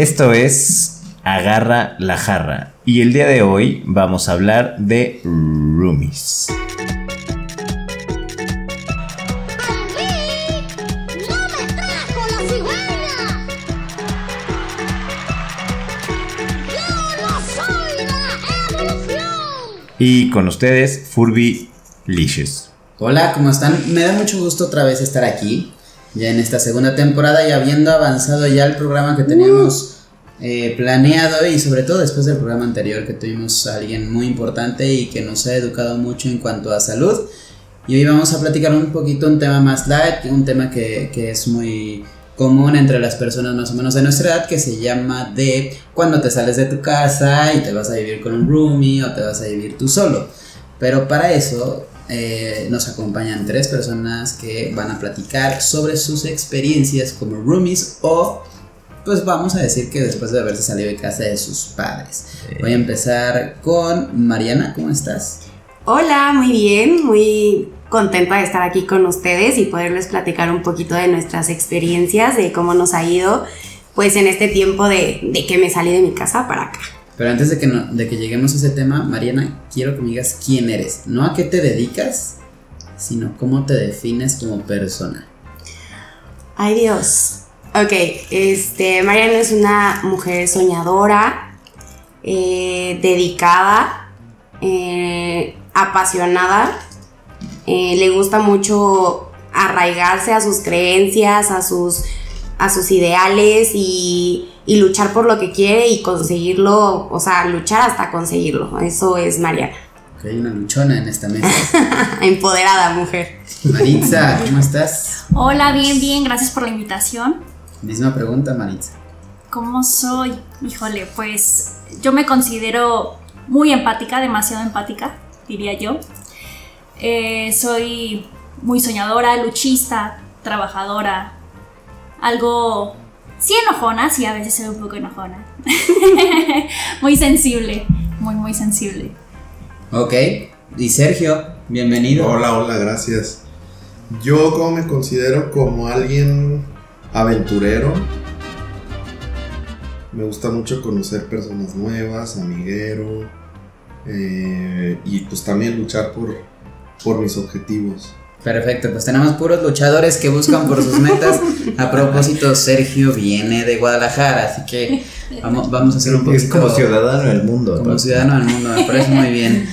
Esto es Agarra la jarra y el día de hoy vamos a hablar de roomies. Y con ustedes, Furby Licious. Hola, ¿cómo están? Me da mucho gusto otra vez estar aquí, ya en esta segunda temporada y habiendo avanzado ya el programa que teníamos eh, planeado y sobre todo después del programa anterior que tuvimos a alguien muy importante y que nos ha educado mucho en cuanto a salud. Y hoy vamos a platicar un poquito un tema más light, un tema que, que es muy común entre las personas más o menos de nuestra edad que se llama de cuando te sales de tu casa y te vas a vivir con un roomie o te vas a vivir tú solo. Pero para eso eh, nos acompañan tres personas que van a platicar sobre sus experiencias como roomies o pues vamos a decir que después de haberse salido de casa de sus padres. Voy a empezar con Mariana, ¿cómo estás? Hola, muy bien, muy contenta de estar aquí con ustedes y poderles platicar un poquito de nuestras experiencias, de cómo nos ha ido, pues en este tiempo de, que me salí de mi casa para acá. Pero antes de que, de que lleguemos a ese tema, Mariana, quiero que me digas quién eres, no a qué te dedicas, sino cómo te defines como persona. Ay Dios. Ok, este, Mariana es una mujer soñadora, eh, dedicada, eh, apasionada eh, le gusta mucho arraigarse a sus creencias, a sus, a sus ideales y, luchar por lo que quiere y conseguirlo, o sea, luchar hasta conseguirlo. Eso es Mariana. Ok, una luchona en esta mesa. Empoderada mujer. Maritza, ¿cómo estás? Hola, bien, bien, gracias por la invitación. Misma pregunta, Maritza. ¿Cómo soy? Híjole, pues yo me considero muy empática, demasiado empática, diría yo. Eh, soy muy soñadora, luchista, trabajadora, algo sí enojona, sí a veces soy un poco enojona. muy sensible, muy muy sensible. Ok, y Sergio, bienvenido. Hola, hola, gracias. Yo como me considero como alguien aventurero. Me gusta mucho conocer personas nuevas, amiguero. Eh, y pues también luchar por, por mis objetivos. Perfecto, pues tenemos puros luchadores que buscan por sus metas. A propósito, Sergio viene de Guadalajara, así que vamos, vamos a hacer un poquito. Es como ciudadano del mundo. Como ciudadano del mundo, me parece muy bien.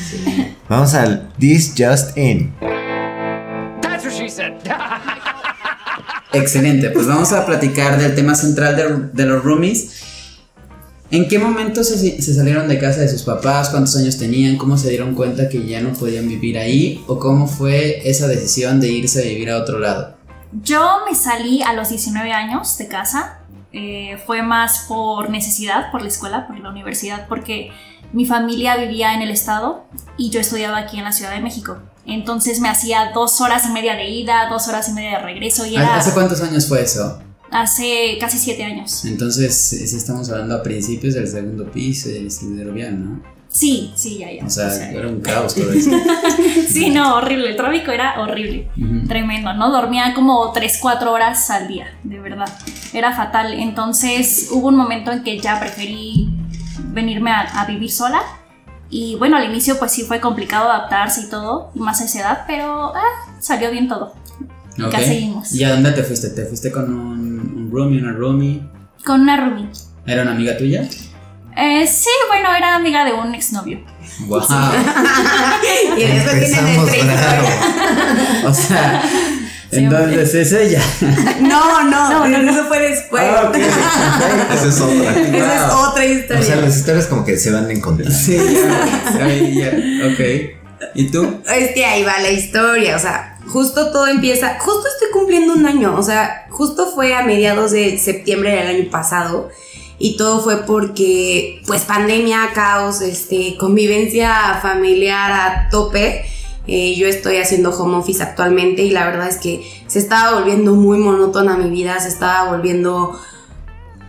Vamos al This Just In. Excelente, pues vamos a platicar del tema central de, de los roomies ¿En qué momento se, salieron de casa de sus papás? ¿Cuántos años tenían? ¿Cómo se dieron cuenta que ya no podían vivir ahí? ¿O cómo fue esa decisión de irse a vivir a otro lado? Yo me salí a los 19 años de casa. Eh, fue más por necesidad, por la escuela, por la universidad, porque mi familia vivía en el estado y yo estudiaba aquí en la Ciudad de México. Entonces me hacía dos horas y media de ida, dos horas y media de regreso. Y ¿Hace cuántos años fue eso? Hace casi siete años. Entonces, si estamos hablando a principios del segundo piso de bien, ¿no? Sí, sí, ya, ya. O sea, era un caos todo eso. sí, no, horrible. El tráfico era horrible. Tremendo, ¿no? Dormía como 3, 4 horas al día, de verdad. Era fatal. Entonces hubo un momento en que ya preferí venirme a, vivir sola. Y bueno, al inicio pues sí fue complicado adaptarse y todo, más a esa edad, pero ah, salió bien todo. Okay. seguimos. ¿Y a dónde te fuiste? ¿Te fuiste con un un roomie, una roomie. Con una roomie. ¿Era una amiga tuya? Eh, sí, bueno, era amiga de un exnovio. Wow. y después tiene O sea, entonces es ella. No, no, no, eso fue después. Ah, Esa es otra. Esa es otra historia. O sea, las historias como que se van a encontrar. Sí, ya. ya. Ok. ¿Y tú? Es que ahí va la historia, o sea, justo todo empieza, justo estoy cumpliendo un año, o sea, justo fue a mediados de septiembre del año pasado y todo fue porque pues pandemia, caos, este, convivencia familiar a tope. Eh, yo estoy haciendo home office actualmente y la verdad es que se estaba volviendo muy monótona mi vida, se estaba volviendo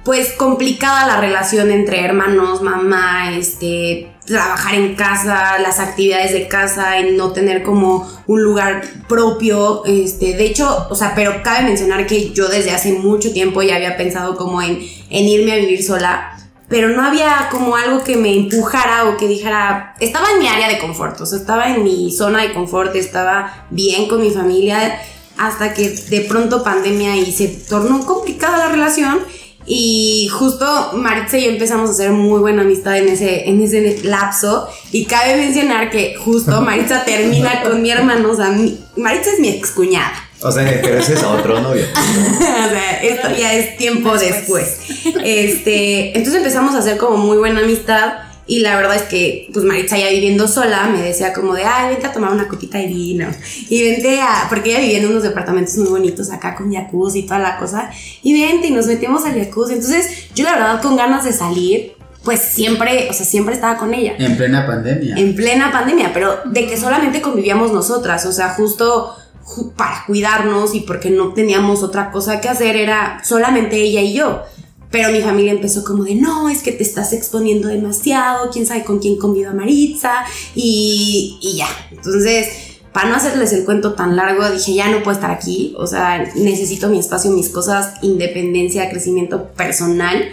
pues complicada la relación entre hermanos, mamá, este, trabajar en casa, las actividades de casa, en no tener como un lugar propio, este, de hecho, o sea, pero cabe mencionar que yo desde hace mucho tiempo ya había pensado como en en irme a vivir sola, pero no había como algo que me empujara o que dijera, estaba en mi área de confort, o sea, estaba en mi zona de confort, estaba bien con mi familia, hasta que de pronto pandemia y se tornó complicada la relación. Y justo Maritza y yo empezamos a hacer muy buena amistad en ese, en ese lapso. Y cabe mencionar que justo Maritza termina con mi hermano. O sea, mi- Maritza es mi excuñada. O sea, pero ese es otro novio. o sea, esto ya es tiempo después. Este, entonces empezamos a hacer como muy buena amistad. Y la verdad es que, pues Maritza ya viviendo sola, me decía como de, ay, vente a tomar una copita de vino. Y vente a, porque ella vivía en unos departamentos muy bonitos acá con jacuzzi y toda la cosa. Y vente y nos metemos al jacuzzi. Entonces, yo la verdad con ganas de salir, pues siempre, o sea, siempre estaba con ella En plena pandemia. en plena pandemia, pero de que solamente convivíamos nosotras, o sea, justo ju- para cuidarnos y porque no teníamos otra cosa que hacer, era solamente ella y yo. Pero mi familia empezó como de, no, es que te estás exponiendo demasiado, quién sabe con quién conviva Maritza, y, y ya. Entonces, para no hacerles el cuento tan largo, dije, ya no puedo estar aquí, o sea, necesito mi espacio, mis cosas, independencia, crecimiento personal.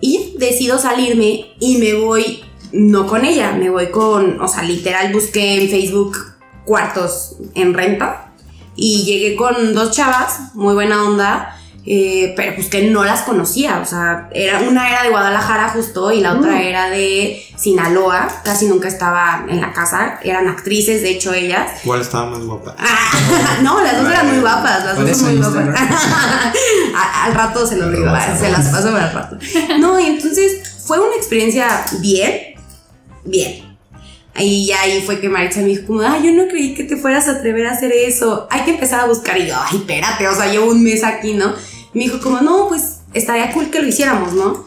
Y decido salirme y me voy, no con ella, me voy con, o sea, literal busqué en Facebook cuartos en renta y llegué con dos chavas, muy buena onda, eh, pero pues que no las conocía, o sea, era, una era de Guadalajara justo y la otra era de Sinaloa, casi nunca estaba en la casa, eran actrices, de hecho ellas, ¿Cuál estaba más guapa? Ah, no, las dos eran muy guapas, las dos muy guapas. Al rato se los digo, ah, se las paso para el rato. No, y entonces fue una experiencia bien, bien. Y ya ahí fue que Maritza me dijo como, ay, yo no creí que te fueras a atrever a hacer eso. Hay que empezar a buscar. Y yo, ay, espérate, o sea, llevo un mes aquí, ¿no? Me dijo como, no, pues estaría cool que lo hiciéramos, ¿no?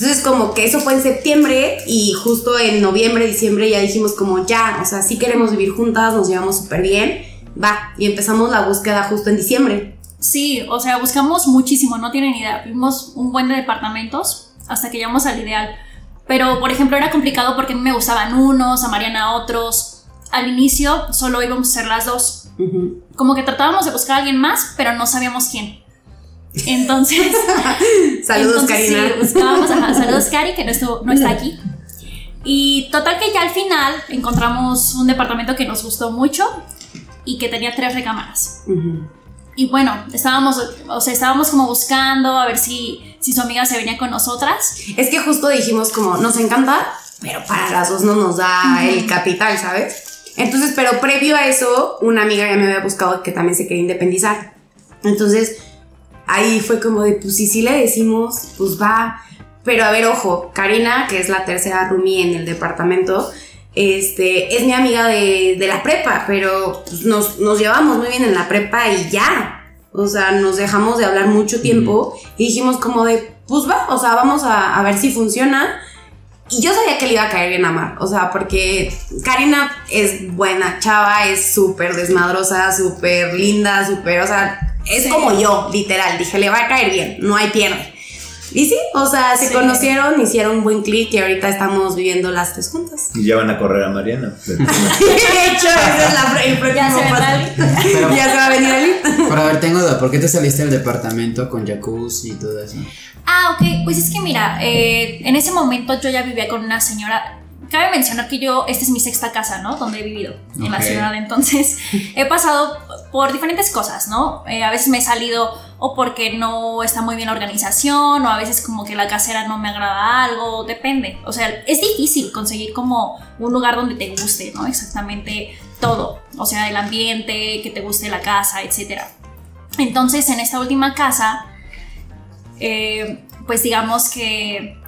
Entonces como que eso fue en septiembre y justo en noviembre, diciembre ya dijimos como ya, o sea, sí queremos vivir juntas, nos llevamos súper bien, va, y empezamos la búsqueda justo en diciembre. Sí, o sea, buscamos muchísimo, no tienen idea. Vimos un buen de departamentos hasta que llegamos al ideal. Pero, por ejemplo, era complicado porque a mí me gustaban unos, a Mariana otros. Al inicio solo íbamos a ser las dos. Ujú. Como que tratábamos de buscar a alguien más, pero no sabíamos quién. Entonces, Saludos, entonces, Karina. Sí, buscábamos, ajá, saludos, Cari, que no, estuvo- no está aquí. Y total que ya al final encontramos un departamento que nos gustó mucho y que tenía tres recámaras. Ujú. Y bueno, estábamos, o sea, estábamos como buscando a ver si, si su amiga se venía con nosotras. Es que justo dijimos como, nos encanta, pero para las dos no nos da el capital, ¿sabes? Entonces, pero previo a eso, una amiga ya me había buscado que también se quería independizar. Entonces, ahí fue como de, pues si sí le decimos, pues va. Pero a ver, ojo, Karina, que es la tercera roomie en el departamento, este, es mi amiga de, de la prepa, pero pues, nos, nos llevamos muy bien en la prepa y ya. O sea, nos dejamos de hablar mucho tiempo y dijimos como de, pues va, o sea, vamos a, a ver si funciona. Y yo sabía que le iba a caer bien a Mar, o sea, porque Karina es buena chava, es súper desmadrosa, súper linda, súper, o sea, es Sí. como yo, literal. Dije, le va a caer bien, no hay pierde. Y sí, o sea, se Sí. conocieron, hicieron un buen clic y ahorita estamos viviendo las tres juntas. Y ya van a correr a Mariana. de hecho, ese es la, el próximo Ya se. Pero, Ya se va a venir Ali. pero a ver, tengo duda. ¿Por qué te saliste del departamento con jacuzzi y todo eso? Ah, ok, pues es que mira, eh, en ese momento yo ya vivía con una señora. Cabe mencionar que yo, esta es mi sexta casa, ¿no? Donde he vivido en la ciudad. Entonces, he pasado por diferentes cosas, ¿no? Eh, a veces me he salido o porque no está muy bien la organización, o a veces como que la casera no me agrada algo, depende. O sea, es difícil conseguir como un lugar donde te guste, ¿no? Exactamente todo. O sea, el ambiente, que te guste la casa, etc. Entonces, en esta última casa, eh, pues digamos que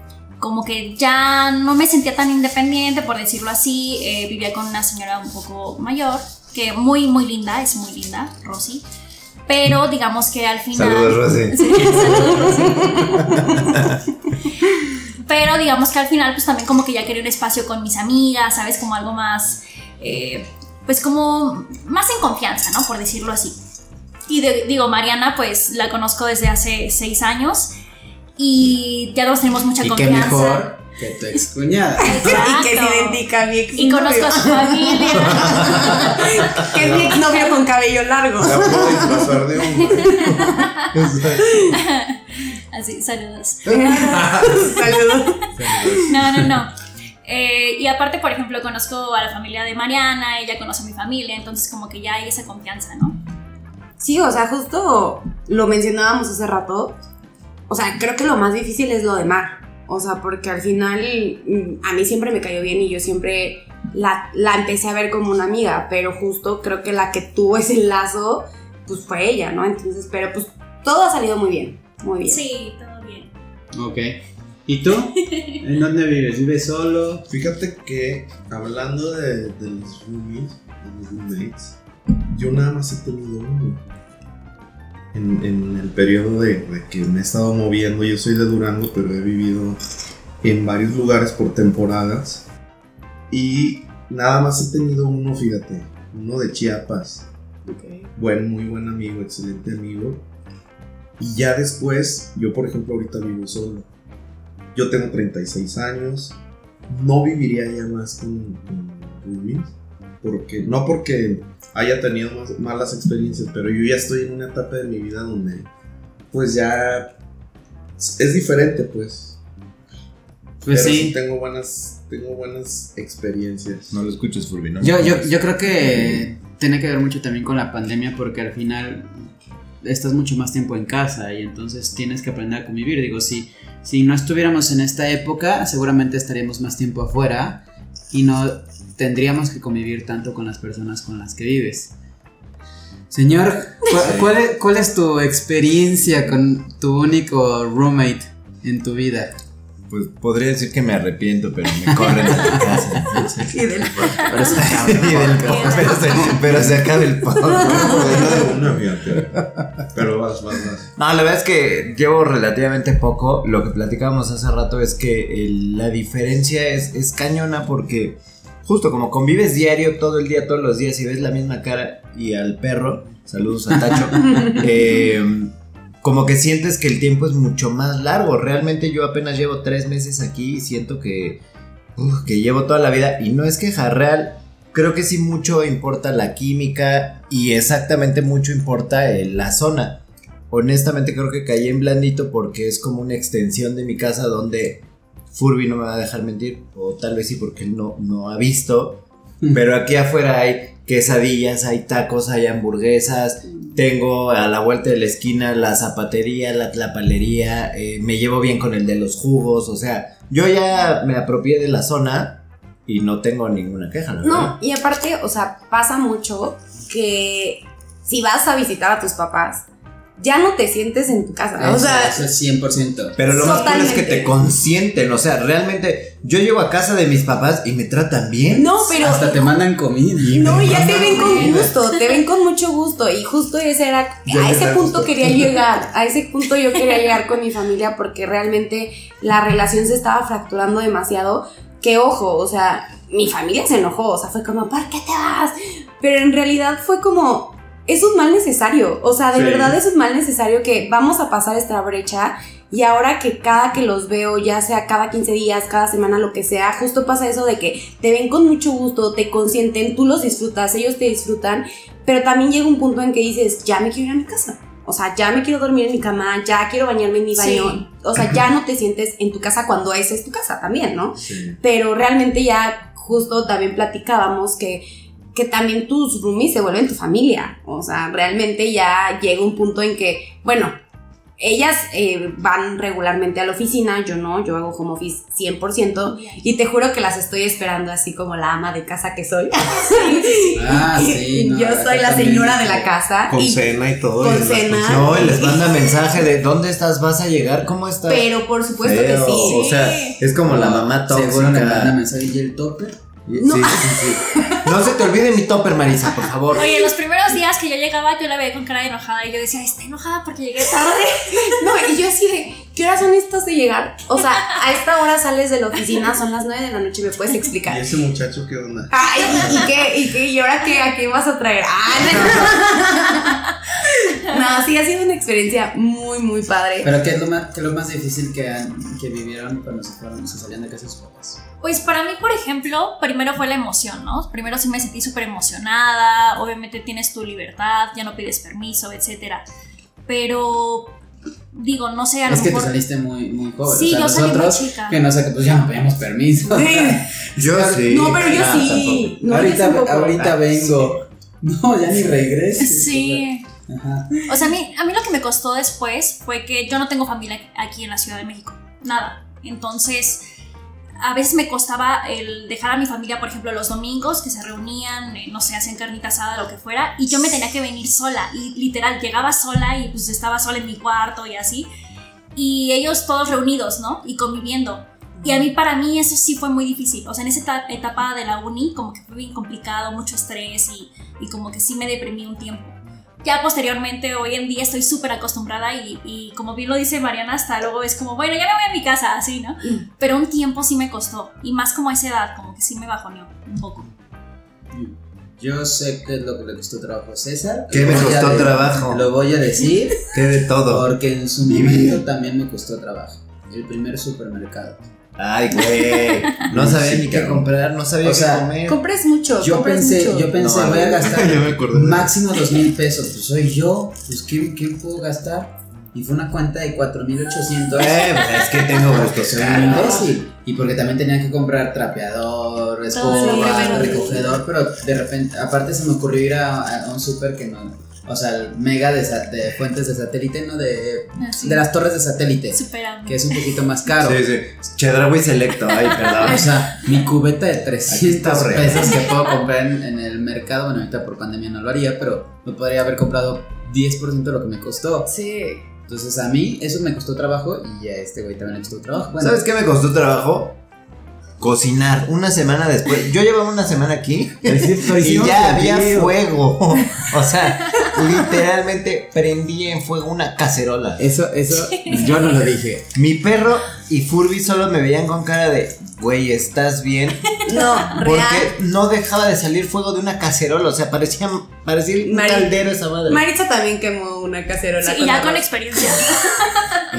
como que ya no me sentía tan independiente, por decirlo así, eh, vivía con una señora un poco mayor, que muy, muy linda, es muy linda, Rosy, pero digamos que al final... Saludos, Rosy. Sí, saludos, Rosy. Pero digamos que al final pues también como que ya quería un espacio con mis amigas, ¿sabes? Como algo más, eh, pues como más en confianza, ¿no? Por decirlo así. Y de- digo, Mariana pues la conozco desde hace seis años y ya nos tenemos mucha Y qué confianza. mejor que tu excuñada. Y que se identifica a mi ex Y conozco a su familia. Que es mi exnovio con cabello largo. La puedo disfrazar de hombre. Así, saludos. Saludos. No, no, no. Eh, y aparte, por ejemplo, conozco a la familia de Mariana, ella conoce a mi familia, entonces como que ya hay esa confianza, ¿no? Sí, o sea, justo lo mencionábamos hace rato. O sea, creo que lo más difícil es lo de Mar. O sea, porque al final mm, a mí siempre me cayó bien y yo siempre la, la empecé a ver como una amiga, pero justo creo que la que tuvo ese lazo, pues fue ella, ¿no? Entonces, pero pues todo ha salido muy bien, muy bien. Sí, todo bien. Ok. ¿Y tú? ¿En dónde vives? ¿Vives solo? Fíjate que hablando de, de los roomies, de los roommates, yo nada más he tenido uno. En, en el periodo de, de que me he estado moviendo, yo soy de Durango, pero he vivido en varios lugares por temporadas. Y nada más he tenido uno, fíjate, uno de Chiapas. Buen, muy buen amigo, excelente amigo. Y ya después, yo por ejemplo ahorita vivo solo. Yo tengo 36 años. No viviría ya más con, con. Porque, no porque haya tenido más- malas experiencias, pero yo ya estoy en una etapa de mi vida donde pues ya es diferente pues. Pues Pero sí. tengo buenas, tengo buenas experiencias. No lo escuches, Furby, ¿no? Yo, yo, yo creo que tiene que ver mucho también con la pandemia porque al final estás mucho más tiempo en casa y entonces tienes que aprender a convivir. Digo, si, si no estuviéramos en esta época, seguramente estaríamos más tiempo afuera y no tendríamos que convivir tanto con las personas con las que vives. Señor, ¿cuál, cuál es, cuál es tu experiencia con tu único roommate en tu vida? Pues podría decir que me arrepiento, pero me corren de la casa. entonces. Y del Pero se acaba el podcast. po- pero, se, pero se acaba el podcast. de una, fíjate. Pero vas, vas, vas. No, la verdad es que llevo relativamente poco. Lo que platicábamos hace rato es que el- la diferencia es, es cañona porque justo como convives diario, todo el día, todos los días y ves la misma cara y al perro, saludos a Tacho, eh, como que sientes que el tiempo es mucho más largo. Realmente yo apenas llevo tres meses aquí y siento que, uf, que llevo toda la vida y no es queja real. Creo que sí mucho importa la química y exactamente mucho importa eh, la zona honestamente creo que caí en blandito porque es como una extensión de mi casa donde Furby no me va a dejar mentir, o tal vez sí porque él no, no ha visto, pero aquí afuera hay quesadillas, hay tacos, hay hamburguesas, tengo a la vuelta de la esquina la zapatería, la tlapalería, eh, me llevo bien con el de los jugos, o sea, yo ya me apropié de la zona y no tengo ninguna queja, verdad. No, y aparte, o sea, pasa mucho que si vas a visitar a tus papás, ya no te sientes en tu casa. o Eso, sea, eso es 100%. Pero lo más cool es que te consienten, o sea, realmente yo llego a casa de mis papás y me tratan bien. no, pero. Hasta te mandan comida. No, y ya te ven con comida. gusto, te ven con mucho gusto. Y justo ese era, Ya a ese punto gusto. quería llegar, a ese punto yo quería llegar con mi familia porque realmente la relación se estaba fracturando demasiado. Que ojo, o sea, mi familia se enojó, o sea, fue como, ¿por qué te vas? Pero en realidad fue como, es un mal necesario, o sea, de Sí. verdad es un mal necesario que vamos a pasar esta brecha y ahora que cada que los veo, ya sea cada 15 días, cada semana, lo que sea, justo pasa eso de que te ven con mucho gusto, te consienten, tú los disfrutas, ellos te disfrutan, pero también llega un punto en que dices, ya me quiero ir a mi casa. O sea, ya me quiero dormir en mi cama, ya quiero bañarme en mi baño. Sí. O sea, ya no te sientes en tu casa cuando esa es tu casa también, ¿no? Sí. Pero realmente ya justo también platicábamos que, que también tus roomies se vuelven tu familia. O sea, realmente ya llega un punto en que, bueno, ellas eh, van regularmente a la oficina, yo no, yo hago home office 100% y te juro que las estoy esperando así como la ama de casa que soy. Ah, sí. no, yo soy la señora de la casa. Con y- cena y todo. con y en las cena. No, y les manda mensaje de ¿dónde estás? ¿Vas a llegar? ¿Cómo estás? pero por supuesto Feo, que sí. O sea, es como la mamá tóxica. Seguro le manda mensaje y el topper. No. Sí, sí, sí. No se te olvide mi topper, Marisa, por favor. Oye, los primeros días que yo llegaba, yo la veía con cara de enojada y yo decía, está enojada porque llegué tarde. No, y yo así de, ¿qué horas son estas de llegar? O sea, a esta hora sales de la oficina, son las 9 de la noche, ¿me puedes ¿Y explicar? ese muchacho qué onda? Ay, ¿y qué? ¿Y qué? ¿Y ahora qué? ¿A qué vas a traer? Ah, no. No, sí, ha sido una experiencia muy, muy padre. Pero ¿qué es lo más, qué es lo más difícil que, han, que vivieron cuando se fueron, se salían de casa de sus papás? Pues para mí, por ejemplo, primero fue la emoción, ¿no? Primero sí me sentí súper emocionada, obviamente tienes tu libertad, ya no pides permiso, etc. Pero digo, no sé, a lo Es que te mejor. saliste muy, muy joven. Sí, o sea, yo salí muy nosotros, chica. que no sé, pues ya no pedimos permiso. Yo sí. No, pero yo Ah, sí. No, ahorita tampoco. ahorita vengo. No, ya ni regreses. Sí. Ajá. O sea, a mí, a mí lo que me costó después fue que yo no tengo familia aquí en la Ciudad de México. Nada. Entonces, a veces me costaba el dejar a mi familia, por ejemplo, los domingos que se reunían, eh, no sé, hacían carnita asada, lo que fuera, y yo me tenía que venir sola. Y literal, llegaba sola y pues estaba sola en mi cuarto y así. Y ellos todos reunidos, ¿no? Y conviviendo. Y a mí, para mí, eso sí fue muy difícil. O sea, en esa eta- etapa de la uni, como que fue bien complicado, mucho estrés y, y como que sí me deprimí un tiempo. Ya posteriormente, hoy en día estoy súper acostumbrada y, y como bien lo dice Mariana, hasta luego es como, bueno, ya me voy a mi casa, así, ¿no? Pero un tiempo sí me costó. Y más como a esa edad, como que sí me bajoneó un poco. Yo sé qué es lo que le costó trabajo a César. ¿Qué Lo me voy a costó de- trabajo? Lo voy a decir Que de todo. porque en su momento también me costó trabajo. El primer supermercado. Ay, güey. No sabía ni qué comprar, no sabía O sea, qué comer. Compres mucho. Yo pensé, mucho. yo pensé, No, voy a gastar máximo dos mil pesos. Pues soy yo, pues ¿qué, qué puedo gastar? Y fue una cuenta de 4800. Eh, pues es que tengo Porque gustos soy un caros. imbécil. Y porque también tenía que comprar trapeador, escoba, recogedor, pero de repente, aparte se me ocurrió ir a, a un súper que no, o sea, el mega de, fuentes de satélite, ¿no? De, Así. de las torres de satélite, Superando. que es un poquito más caro. Sí, sí. Chedraui Selecto, ay, perdón. O sea, mi cubeta de Aquí 300 está horrible. pesos que puedo comprar en, en el mercado, bueno, ahorita por pandemia no lo haría, pero me podría haber comprado 10% de lo que me costó. Sí. Entonces a mí eso me costó trabajo y a este güey también le costó trabajo. Bueno, ¿Sabes qué me costó trabajo? Cocinar. Una semana después. Yo llevaba una semana aquí y ya había fuego. O sea, literalmente prendí en fuego una cacerola. Eso, eso, yo no lo dije. Mi perro y Furby solo me veían con cara de, güey, ¿estás bien? No, Porque real. no dejaba de salir fuego de una cacerola. O sea, parecía, parecía un Mari- caldero esa madre. Maritza también quemó una cacerola. Sí, y ya con arroz. experiencia.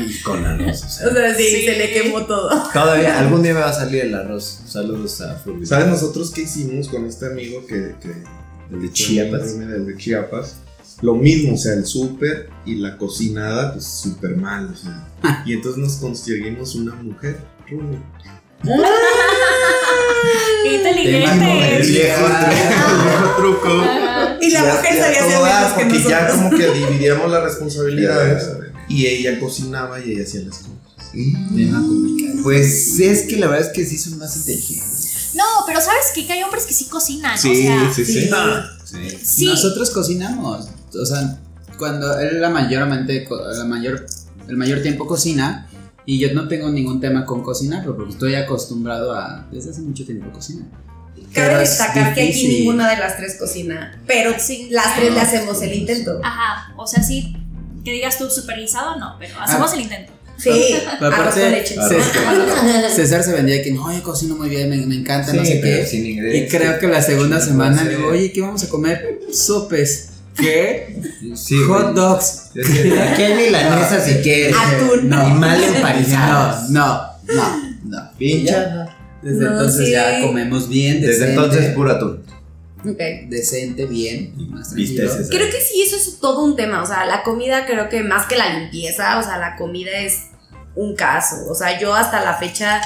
y con arroz. o sea. O sea, sí, Sí. se le quemó todo. Todavía, algún día me va a salir el arroz. Saludos a Furby. ¿Sabes nosotros qué hicimos con este amigo que, que El de Chiapas, Chiapas. el de Chiapas? Lo mismo, o sea, el súper y la cocinada, pues súper mal, o sea. Y entonces nos conseguimos una mujer, Rumi. El Inteligentes. viejo, el viejo truco. Y la mujer ya sabía hacer menos que porque ya como que dividíamos las responsabilidades y ella cocinaba y ella hacía las compras. Complicado. Pues es que la verdad es que sí son más inteligentes. No, pero ¿sabes qué? Que hay hombres que sí cocinan. Sí, o sea, sí, sí. Sí. sí. Nosotros cocinamos. O sea, cuando él la mayormente, la mayor, el mayor tiempo cocina. Y yo no tengo ningún tema con cocinarlo porque estoy acostumbrado a desde hace mucho tiempo cocinar. Cabe destacar que aquí ninguna de las tres cocina, pero Sí. las tres le Ah, hacemos el intento. Ajá, o sea, sí, que digas tú supervisado, no, pero hacemos el intento. Sí, Pero aparte, leche. César, César se vendía que no, yo cocino muy bien, me, me encanta, no sé qué. sin Y creo que la segunda Sí, semana sí. le digo, oye, ¿qué vamos a comer? Sopes. ¿Qué? Sí, Hot güey. dogs. Hay milanesa si quieres. Atún. No, Y mal no, empanizadas. no, no, no. Pincha. Desde No, entonces sí. ya comemos bien, Desde entonces puro atún. Ok. decente, bien, y más tranquilo. Creo que sí, eso es todo un tema. O sea, la comida creo que más que la limpieza, o sea, la comida es un caso. O sea, yo hasta la fecha,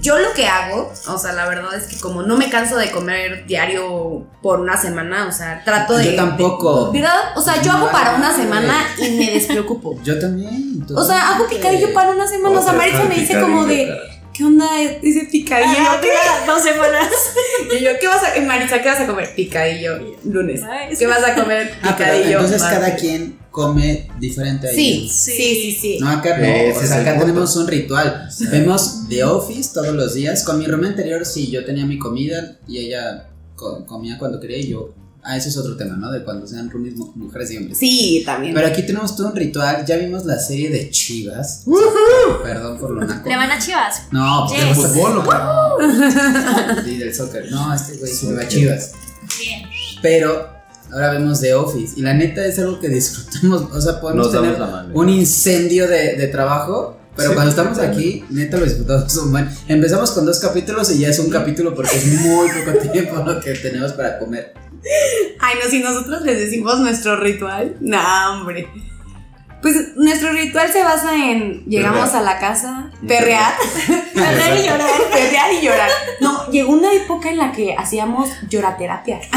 yo lo que hago, o sea, la verdad es que como no me canso de comer diario por una semana, o sea, trato de... Yo tampoco. ¿Verdad? O sea, yo hago para una semana y me despreocupo. Yo también. O sea, hago picadillo para una semana. O sea, Maritza me dice como de, ¿qué onda? Dice picadillo. Mira, dos semanas. Y yo, ¿qué vas a, Maritza, qué vas a comer? Picadillo lunes. ¿Qué vas a comer? Ah, pero Picadillo. entonces martes. cada quien come diferente ahí. Sí, Sí. sí, sí, sí. No, acá no. Ese o sea, acá tenemos un ritual. Vemos The Office todos los días. Con mi roomie anterior, sí, yo tenía mi comida y ella co- comía cuando quería y yo. Ah, ese es otro tema, ¿no? De cuando sean roomies mu- mujeres y hombres. Sí, también. Pero aquí tenemos todo un ritual. Ya vimos la serie de Chivas. Perdón por lo naco. Le van a chivas. No, pues Yes. del fútbol, ¿o qué? Sí, del soccer. No, este güey se va a Chivas. Bien. Pero ahora vemos The Office. Y la neta es algo que disfrutamos. O sea, podemos Nos tener un incendio de, de trabajo. Pero Sí, cuando estamos aquí, neta lo disfrutamos un buen. Empezamos con dos capítulos y ya es un capítulo porque es muy poco tiempo lo que tenemos para comer. Ay, no, si nosotros les decimos nuestro ritual, no, hombre. Pues nuestro ritual se basa en llegamos Perrear. a la casa, perrear, Perder y llorar. perrear y llorar. No, llegó una época en la que hacíamos lloraterapia.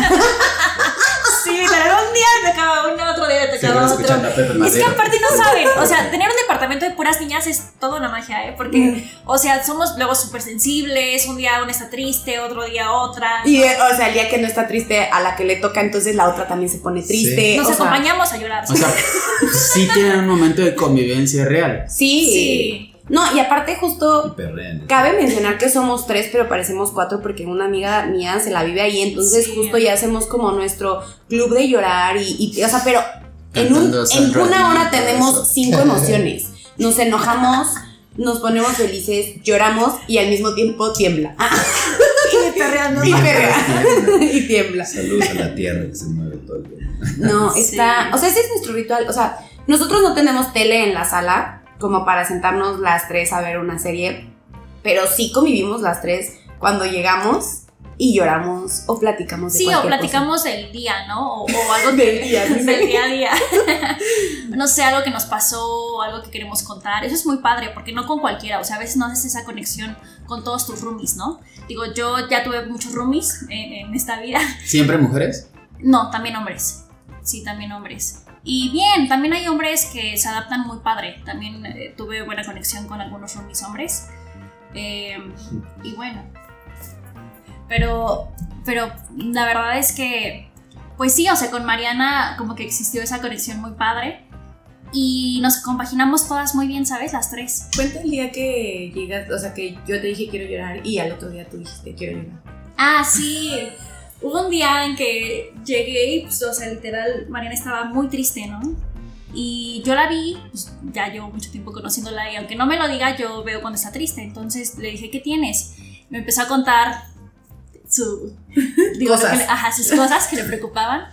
Sí, literal, un día me tocaba uno, otro día Seguro tocaba otro. Es que aparte no saben, o sea, tener un departamento de puras niñas es toda una magia, ¿eh? Porque, Mm. o sea, somos luego súper sensibles, un día una está triste, otro día otra. Y eh, o sea, el día que no está triste, a la que le toca, entonces la otra también se pone triste. Nos o sea, acompañamos a llorar. O sea, sí tienen un momento de convivencia real. Sí. sí. No, y aparte justo Y. Cabe mencionar que somos tres, pero parecemos cuatro porque una amiga mía se la vive ahí, entonces Sí. justo ya hacemos como nuestro club de llorar y, y- o sea, pero en, un- en una hora tenemos eso. cinco emociones. Nos enojamos, nos ponemos felices, lloramos y al mismo tiempo tiembla. Ah, Y perreando. y perrea. y tiembla. Saludos a la tierra que se mueve todo el tiempo. No, Sí. está. O sea, ese es nuestro ritual. O sea, nosotros no tenemos tele en la sala como para sentarnos las tres a ver una serie, pero sí convivimos las tres cuando llegamos y lloramos o platicamos de Sí, o platicamos del día, ¿no? O, o algo Del que- día, sí. del día a día. no sé, algo que nos pasó, algo que queremos contar. Eso es muy padre, porque no con cualquiera. O sea, a veces no haces esa conexión con todos tus roomies, ¿no? Digo, yo ya tuve muchos roomies en, en esta vida. ¿Siempre mujeres? No, también hombres. Sí, también hombres. Y bien, también hay hombres que se adaptan muy padre. También eh, tuve buena conexión con algunos roomies hombres. Eh, y bueno. Pero, pero la verdad es que, pues sí, o sea, con Mariana como que existió esa conexión muy padre. Y nos compaginamos todas muy bien, ¿sabes? Las tres. Cuenta el día que llegas, o sea, que yo te dije quiero llorar y al otro día tú dijiste quiero llorar. Ah, sí. Hubo un día en que llegué y, pues, o sea, literal, Mariana estaba muy triste, ¿no? Y yo la vi, pues, ya llevo mucho tiempo conociéndola y aunque no me lo diga, yo veo cuando está triste. Entonces le dije, ¿qué tienes? Me empezó a contar su, digo, Cosas. que le- ajá, sus cosas que le preocupaban.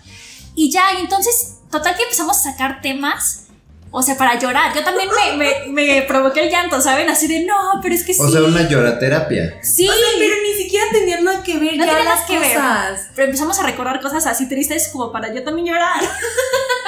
Y ya, y entonces, total que empezamos a sacar temas, o sea, para llorar. Yo también me, me, me provoqué el llanto, ¿saben? Así de, no, pero es que sí. O sea, una lloraterapia. Sí. pero ni siquiera tenían nada que ver No ya tiene nada las que ver. cosas. Pero empezamos a recordar cosas así tristes como para yo también llorar.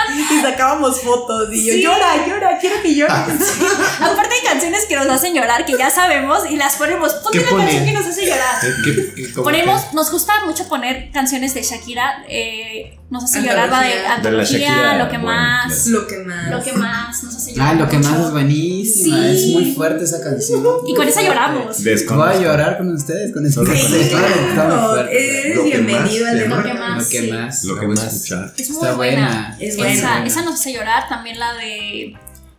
Y sacábamos fotos y yo Sí. llora, llora, quiero que llore. Aparte hay canciones que nos hacen llorar, que ya sabemos, y las ponemos. Ponte ¿Qué la canción que nos hace llorar. ¿Qué- qué- Ponemos, nos gusta mucho poner canciones de Shakira, eh, nos hace llorar la de antología, De la Shakira, lo que bueno, más, Lo que más. lo que más nos hace llorar. Ah, lo que mucho. más es buenísima. Sí. Es muy fuerte esa canción. Y con esa lloramos. Voy a llorar con ustedes, con esa canción. esa. Claro, está muy Claro, fuerte. eres Lo que bienvenido más al. Lo que más. Lo que sí. más. Lo que más. escuchar. Es muy Está buena. buena. Es Esa, buena. esa nos hace llorar. También la de.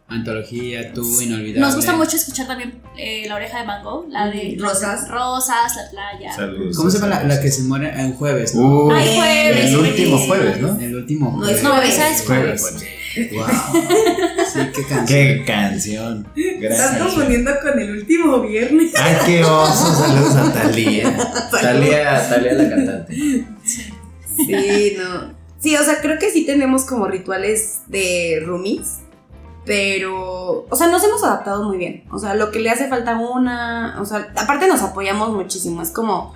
Antología, tú, inolvidable. Nos gusta mucho escuchar también eh, La Oreja de Mango, la de Mm, Rosas. Rosas, la playa. Saludos. ¿Cómo se llama la, la que se muere en jueves? ¿no? Uh, Ay, jueves, el último jueves, ¿no? El último No, jueves. es No, esa es Jueves. jueves. Wow. Sí, qué canción. Qué canción. Estás Gracias. confundiendo con el último viernes. Ay, qué oso. Saludos a Talía. Talía, Talía la cantante. Sí, no. Sí, o sea, creo que sí tenemos como rituales de roomies, pero, o sea, nos hemos adaptado muy bien. O sea, lo que le hace falta a una, o sea, aparte nos apoyamos muchísimo. Es como,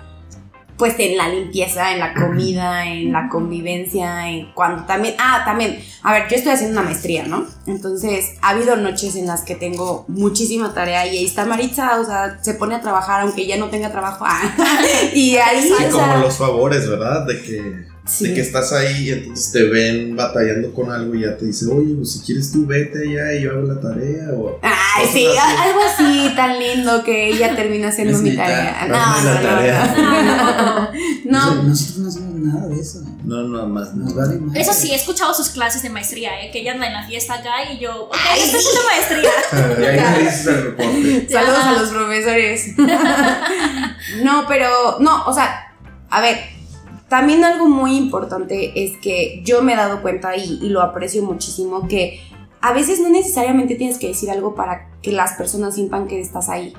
pues, en la limpieza, en la comida, en la convivencia, en cuando también, ah, también, a ver, yo estoy haciendo una maestría, ¿no? Entonces, ha habido noches en las que tengo muchísima tarea y ahí está Maritza, o sea, se pone a trabajar aunque ya no tenga trabajo. ah, y ahí, Sí, o sea, como los favores, ¿verdad? De que, sí. de que estás ahí y entonces te ven batallando con algo y ya te dice, oye, pues si quieres tú vete allá y yo hago la tarea. O... Ay, sí, así. algo así tan lindo que ella termina haciendo Es mi tarea. Hazme la tarea. No, no, no. Nosotros no hacemos nada de eso. No, no, más no. Nos vale más. Eso sí, he escuchado sus clases de maestría, ¿eh? que ella anda en la fiesta acá y yo, ok, Ay, estoy haciendo maestría. Y ahí me dices el reporte. Saludos a los profesores. no, pero no, o sea, a ver, también algo muy importante es que yo me he dado cuenta y, y lo aprecio muchísimo que a veces no necesariamente tienes que decir algo para que las personas sientan que estás ahí.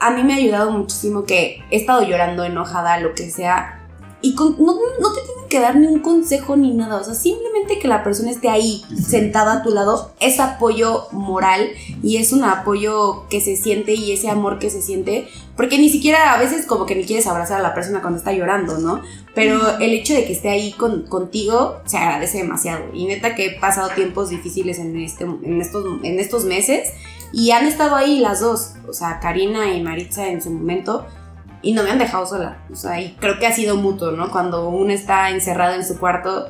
a mí me ha ayudado muchísimo que he estado llorando, enojada, lo que sea. Y con- no, no te tienen que dar ni un consejo ni nada, o sea, simplemente que la persona esté ahí sentada a tu lado es apoyo moral y es un apoyo que se siente y ese amor que se siente, porque ni siquiera a veces como que ni quieres abrazar a la persona cuando está llorando, ¿no? Pero el hecho de que esté ahí con- contigo se agradece demasiado. Y neta que he pasado tiempos difíciles en, este, en, estos, en estos meses y han estado ahí las dos, o sea, Karina y Maritza en su momento y no me han dejado sola. O sea, y creo que ha sido mutuo, ¿no? Cuando uno está encerrado en su cuarto,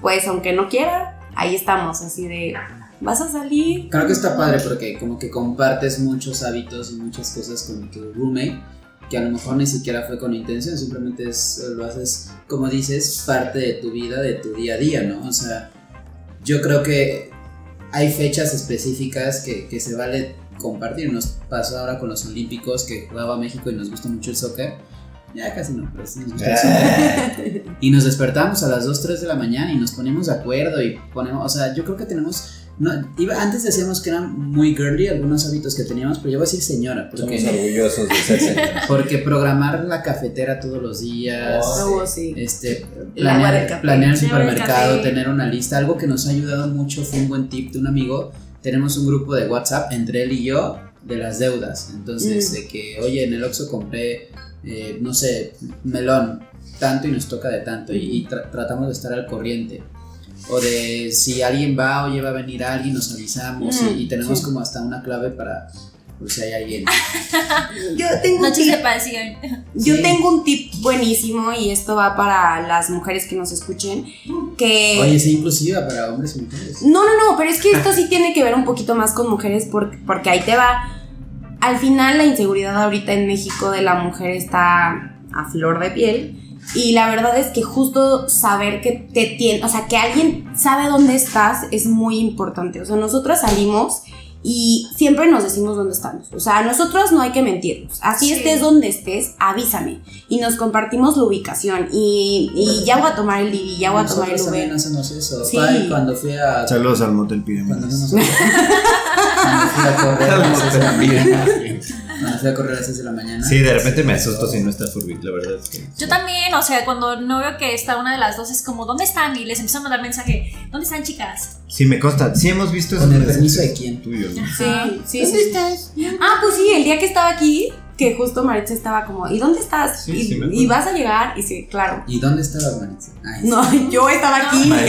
pues aunque no quiera, ahí estamos, así de, ¿vas a salir? Creo que está padre porque como que compartes muchos hábitos y muchas cosas con tu roommate que a lo mejor ni siquiera fue con intención, simplemente es, lo haces, como dices, parte de tu vida, de tu día a día, ¿no? O sea, yo creo que hay fechas específicas que, que se vale compartir. Nos pasó ahora con los Olímpicos que jugaba México y nos gusta mucho el soccer. Ya casi no, pero sí nos gusta el soccer. Y nos despertamos a las 2, 3 de la mañana y nos ponemos de acuerdo y ponemos, o sea, yo creo que tenemos, no, iba, antes decíamos que eran muy girly algunos hábitos que teníamos, pero yo voy a decir señora, Somos porque, orgullosos de ser señoras. porque programar la cafetera todos los días, Oh, Oh, sí. este, El agua del planear, café. planear el El supermercado, café. tener una lista, algo que nos ha ayudado mucho fue un buen tip de un amigo, tenemos un grupo de WhatsApp entre él y yo de las deudas, entonces Mm. de que, oye, en el Oxxo compré, eh, no sé, melón, tanto y nos toca de tanto y, y tra- tratamos de estar al corriente. O de si alguien va, oye, va a venir alguien, nos avisamos y- Mm, y, tenemos sí. como hasta una clave para, por si hay alguien. Yo tengo un Noches tip de pasión. Yo Sí. tengo un tip buenísimo y esto va para las mujeres que nos escuchen. Que. Oye, es inclusiva para hombres y mujeres. No, no, no, pero es que esto sí tiene que ver un poquito más con mujeres porque, porque ahí te va. Al final la inseguridad ahorita en México de la mujer está a flor de piel. Y la verdad es que justo saber que te tiene, o sea, que alguien sabe dónde estás es muy importante. O sea, nosotras salimos y siempre nos decimos dónde estamos. O sea, a nosotros no hay que mentirnos. Así Sí. estés donde estés, avísame. Y nos compartimos la ubicación. Y, y ya voy a tomar el Didi, ya voy a tomar el Uber. también hacemos eso. Sí. Ay, cuando fui a Saludos al Motel Cuando Pirámides. a, cuando fui a correr Cuando fui a correr a las 6 de la mañana. Sí, de repente me asusto si no está Furbit, la verdad es que. Yo también, o sea, cuando no veo que está una de las dos, es como, ¿dónde están? Y les empiezo a mandar mensaje, ¿dónde están chicas? Sí, me consta. Sí, hemos visto ¿Con el permiso de quién? tuyos, ¿no? Sí, sí, sí. estás? Ah, pues sí, el día que estaba aquí, que justo Maritza estaba como, ¿y dónde estás? Sí, y, sí, me acuerdo. y vas a llegar, y sí, claro. ¿Y dónde estabas, Maritza? Ay, sí. No, yo estaba aquí.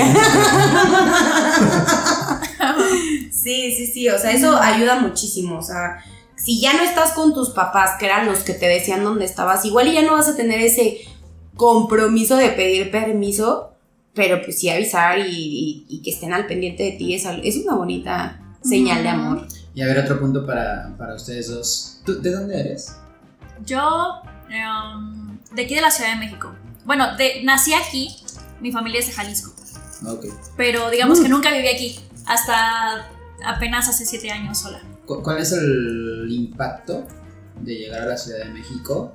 Sí, sí, sí, o sea, eso ayuda muchísimo, o sea, si ya no estás con tus papás, que eran los que te decían dónde estabas, igual y ya no vas a tener ese compromiso de pedir permiso, pero pues sí avisar y, y- y que estén al pendiente de ti es, es una bonita señal de amor. Y a ver, otro punto para, para ustedes dos. ¿Tú, ¿De dónde eres? Yo, em, de aquí de la Ciudad de México. Bueno, de, nací aquí, mi familia es de Jalisco, Ok. pero digamos que nunca viví aquí, hasta apenas hace siete años sola. ¿Cu- ¿Cuál es el impacto de llegar a la Ciudad de México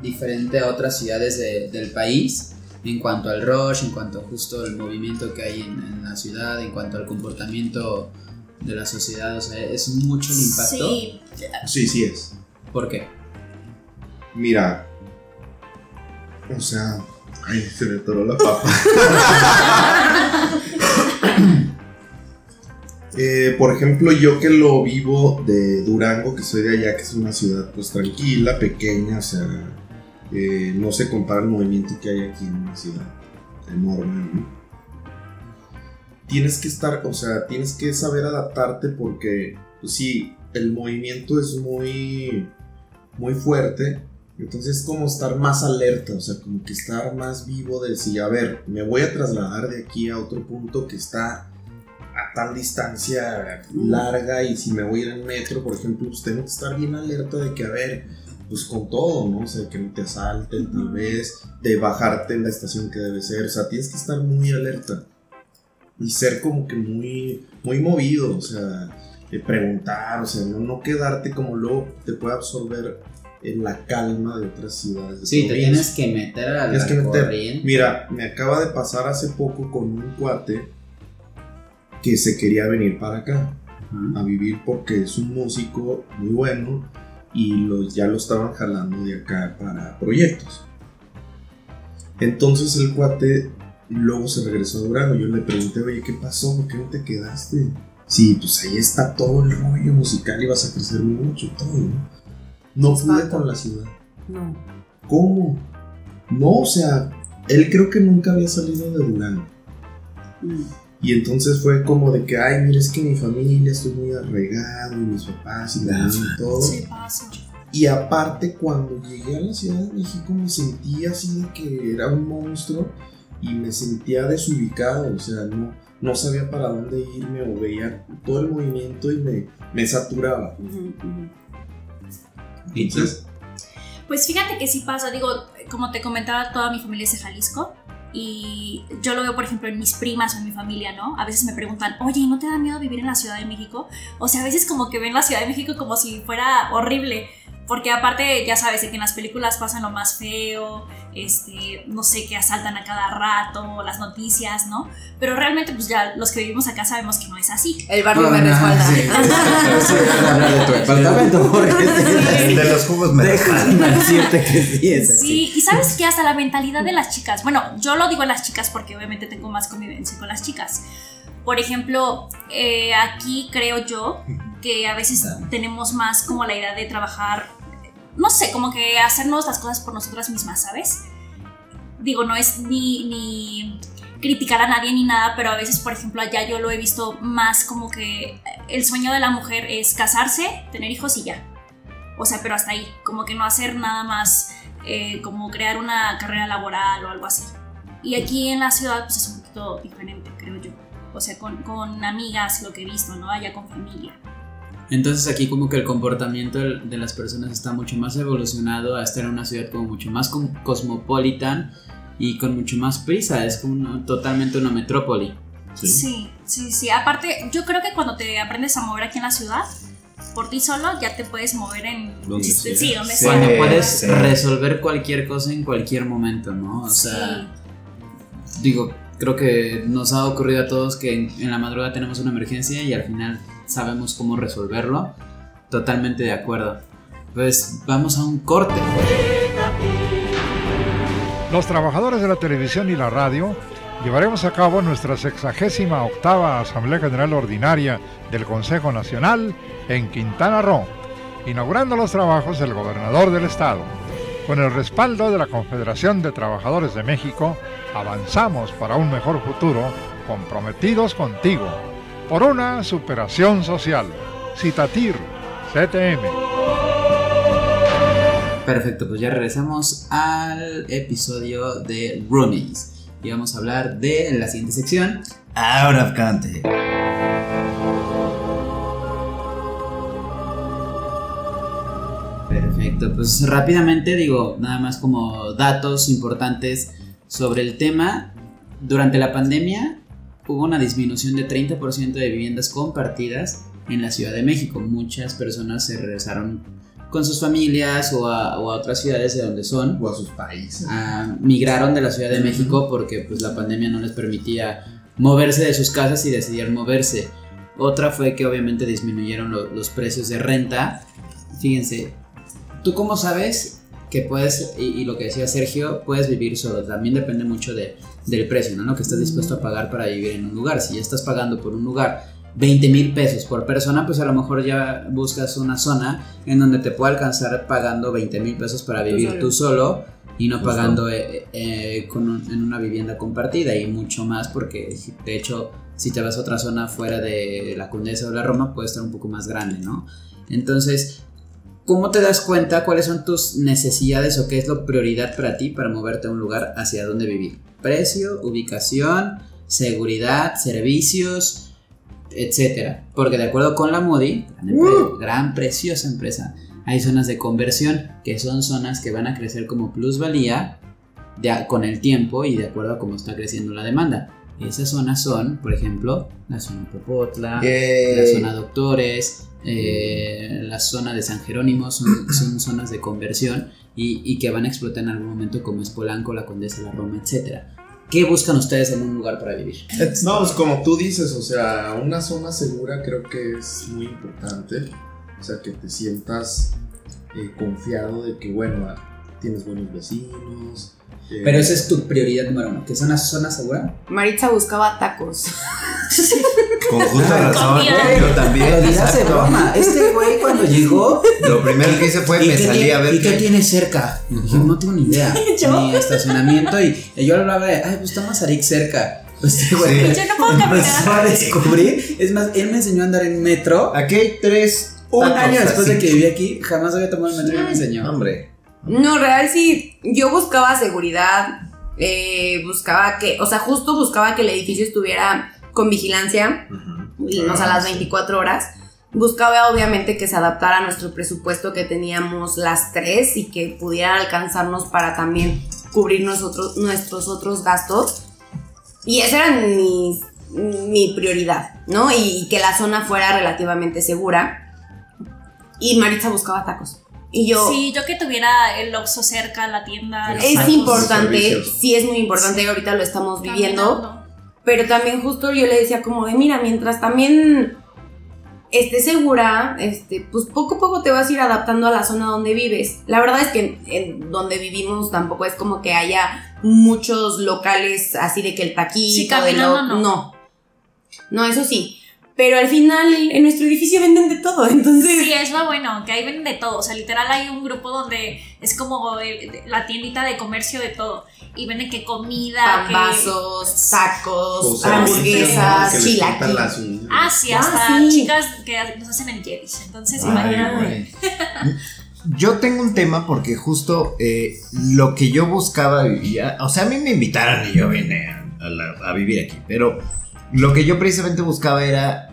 diferente a otras ciudades de- del país en cuanto al rush, en cuanto justo el movimiento que hay en, en la ciudad, en cuanto al comportamiento de la sociedad? O sea, ¿es mucho el impacto? Sí, Sí, sí es. ¿Por qué? Mira. O sea. Ay, se me atoró la papa. Eh, por ejemplo, yo que lo vivo de Durango, que soy de allá, que es una ciudad pues tranquila, pequeña, o sea, eh, no se compara el movimiento que hay aquí en una ciudad enorme, ¿no? Tienes que estar, o sea, tienes que saber adaptarte porque, pues sí, el movimiento es muy, muy fuerte, entonces es como estar más alerta, o sea, como que estar más vivo de decir, a ver, me voy a trasladar de aquí a otro punto que está a tal distancia larga y si me voy a ir en metro, por ejemplo, pues tengo que estar bien alerta de que, a ver, pues con todo, ¿no? O sea, que no te asalten tal vez, de bajarte en la estación que debe ser, o sea, tienes que estar muy alerta y ser como que muy, muy movido, o sea, de preguntar, o sea, no, no quedarte como luego te puede absorber en la calma de otras ciudades. de Sí, te tienes que meter a la Tienes que meter. corriente. Mira, me acaba de pasar hace poco con un cuate que se quería venir para acá a vivir porque es un músico muy bueno y los, ya lo estaban jalando de acá para proyectos. Entonces el cuate luego se regresó a Durango. Yo le pregunté, oye, ¿qué pasó? ¿Por qué no te quedaste? Sí, pues ahí está todo el rollo musical y vas a crecer mucho, todo, ¿no? No pude con la ciudad. No. ¿Cómo? No, o sea, él creo que nunca había salido de Durango. Mm. Y entonces fue como de que, ay, mira, es que mi familia estoy muy arraigado, y mis papás y mi mamá y todo. Sí, pasa. Y aparte, cuando llegué a la Ciudad de México, me sentía así de que era un monstruo y me sentía desubicado, o sea, no, no sabía para dónde irme o veía todo el movimiento y me, me saturaba. Ujú. Entonces, Pues fíjate que sí pasa, digo, como te comentaba, toda mi familia es de Jalisco y yo lo veo, por ejemplo, en mis primas o en mi familia, ¿no? A veces me preguntan, oye, ¿y ¿no te da miedo vivir en la Ciudad de México? O sea, a veces como que ven la Ciudad de México como si fuera horrible, porque aparte, ya sabes, de que en las películas pasan lo más feo, este, no sé, que asaltan a cada rato, las noticias, ¿no? Pero realmente, pues ya los que vivimos acá sabemos que no es así. El barrio me No, no, respalda. sí, sí, de tu departamento, porque de los jugos me decirte que sí es así. Sí, y sabes que hasta la mentalidad de las chicas, bueno, yo lo digo a las chicas porque obviamente tengo más convivencia con las chicas. Por ejemplo, eh, aquí creo yo que a veces tenemos más como la idea de trabajar, no sé, como que hacernos las cosas por nosotras mismas, ¿sabes? Digo, no es ni, ni criticar a nadie ni nada, pero a veces, por ejemplo, allá yo lo he visto más como que el sueño de la mujer es casarse, tener hijos y ya. O sea, pero hasta ahí, como que no hacer nada más eh, como crear una carrera laboral o algo así. Y aquí en la ciudad pues es un poquito diferente, creo yo. O sea, con, con amigas, lo que he visto, ¿no? Allá con familia. Entonces aquí como que el comportamiento de las personas está mucho más evolucionado a estar en una ciudad como mucho más cosmopolitan y con mucho más prisa, es como una- totalmente una metrópoli. Sí, sí, sí. Aparte, yo creo que cuando te aprendes a mover aquí en la ciudad, por ti solo ya te puedes mover en... Donde. Sí, donde Sí. sea. Cuando puedes sí. resolver cualquier cosa en cualquier momento, ¿no? O sea, digo, creo que nos ha ocurrido a todos que en, en la madrugada tenemos una emergencia y al final sabemos cómo resolverlo. Totalmente de acuerdo. Pues vamos a un corte. Los trabajadores de la televisión y la radio llevaremos a cabo nuestra sexagésima octava Asamblea General Ordinaria del Consejo Nacional en Quintana Roo, inaugurando los trabajos del gobernador del estado. Con el respaldo de la Confederación de Trabajadores de México, avanzamos para un mejor futuro, comprometidos contigo, por una superación social. Citatir, CTM. Perfecto, pues ya regresamos al episodio de Roomies. Y vamos a hablar de la siguiente sección. Out of context. Perfecto, pues rápidamente digo, nada más como datos importantes sobre el tema. Durante la pandemia hubo una disminución de 30% de viviendas compartidas en la Ciudad de México. Muchas personas se regresaron con sus familias o a, o a otras ciudades de donde son. o a sus países. Ah, migraron de la Ciudad de México porque pues la pandemia no les permitía moverse de sus casas y decidieron moverse. Otra fue que obviamente disminuyeron lo- los precios de renta. Fíjense, ¿tú cómo sabes que puedes, y, y lo que decía Sergio, puedes vivir solo? También depende mucho de, del precio, ¿no? Lo que estás dispuesto a pagar para vivir en un lugar. Si ya estás pagando por un lugar 20 mil pesos por persona, pues a lo mejor ya buscas una zona en donde te pueda alcanzar pagando 20 mil pesos para vivir tú solo y no pagando eh, eh, con un- en una vivienda compartida y mucho más porque de hecho si te vas a otra zona fuera de la Condesa o la Roma puede estar un poco más grande, ¿no? Entonces, ¿cómo te das cuenta cuáles son tus necesidades o qué es lo prioridad para ti para moverte a un lugar hacia dónde vivir? Precio, ubicación, seguridad, servicios, etcétera. Porque de acuerdo con la Moody, gran, empre- gran, preciosa empresa, hay zonas de conversión que son zonas que van a crecer como plusvalía de con el tiempo y de acuerdo a cómo está creciendo la demanda. Esas zonas son, por ejemplo, la zona Popotla, la zona Doctores, eh, la zona de San Jerónimo, son, son zonas de conversión y, y que van a explotar en algún momento como es Polanco, la Condesa, la Roma, etc. ¿Qué buscan ustedes en un lugar para vivir? No, pues como tú dices, o sea, una zona segura creo que es muy importante. O sea, que te sientas eh, confiado de que, bueno, tienes buenos vecinos. eh, Pero esa es tu prioridad número uno, que es una zona segura. Maritza buscaba tacos. Con justa razón, comida. yo también. Lo dirás de exacto. broma. Este güey cuando llegó. Lo primero que hice fue ¿y me qué salí tiene- a ver ¿Y qué qué- tiene cerca? Y dije, no tengo ni idea. ¿Yo? Ni estacionamiento. Y, y yo hablaba de, ay, pues está Mazarik cerca. Pues este güey Sí. Yo no puedo empezó a caminar. descubrir. Es más, él me enseñó a andar en metro. Aquí hay tres. Un tacos año después de que viví aquí, jamás había tomado el metro y me enseñó. Hombre. No, real sí. Yo buscaba seguridad. eh, buscaba que, o sea, justo buscaba que el edificio estuviera con vigilancia. Ajá. y no sé, a Ah, las sí. 24 horas. Buscaba obviamente que se adaptara a nuestro presupuesto que teníamos las tres y que pudiera alcanzarnos para también cubrir nosotros, nuestros otros gastos. Y esa era mi, mi prioridad, ¿no? Y, que la zona fuera relativamente segura. Y Maritza buscaba tacos. Y yo, Sí, yo que tuviera el Oxxo cerca, la tienda. es tacos, importante, sí es muy importante, ahorita lo estamos viviendo. Pero también justo yo le decía como de, mira, mientras también estés segura, este, pues poco a poco te vas a ir adaptando a la zona donde vives. La verdad es que en, en donde vivimos tampoco es como que haya muchos locales así de que el taquito, Sí, de lo- no. no. No, eso sí. Pero al final en nuestro edificio venden de todo, entonces... Sí, es lo bueno, que ahí venden de todo. O sea, literal hay un grupo donde es como el- la tiendita de comercio de todo. Y venden que comida, que. Pambazos, tacos, O hamburguesas, chilaquiles. Ah, sí, Ah, hasta sí. chicas que nos hacen el Jerry's. Entonces, imagínate. Yo tengo un tema porque justo eh, lo que yo buscaba, y ya- o sea, a mí me invitaron y yo vine a, a la- a vivir aquí, pero lo que yo precisamente buscaba era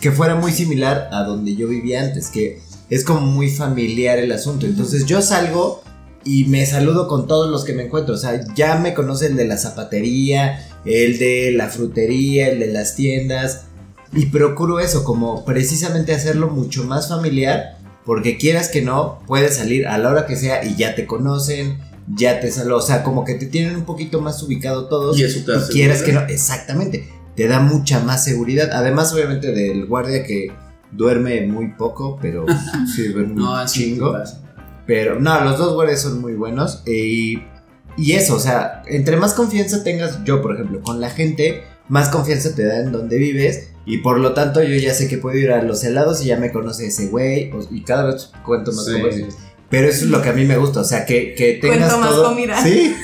que fuera muy similar a donde yo vivía antes, que es como muy familiar el asunto. Entonces yo salgo y me saludo con todos los que me encuentro, o sea, ya me conoce el de la zapatería, el de la frutería, el de las tiendas, y procuro eso, como precisamente hacerlo mucho más familiar porque quieras que no, puedes salir a la hora que sea y ya te conocen, ya te saló, o sea, como que te tienen un poquito más ubicado todos. Y eso te y hace quieras que no, exactamente, te da mucha más seguridad. Además, obviamente, del guardia que duerme muy poco, pero sí duerme No, un chingo. Pero no, los dos guardias son muy buenos. eh, y, y eso, o sea, entre más confianza tengas, yo por ejemplo, con la gente, más confianza te da en donde vives. Y por lo tanto, yo ya sé que puedo ir a los helados y ya me conoce ese güey. Y cada vez cuento más Sí. conversaciones. Pero eso es lo que a mí me gusta, o sea, que, que tengas Cuento más todo. comida. Sí.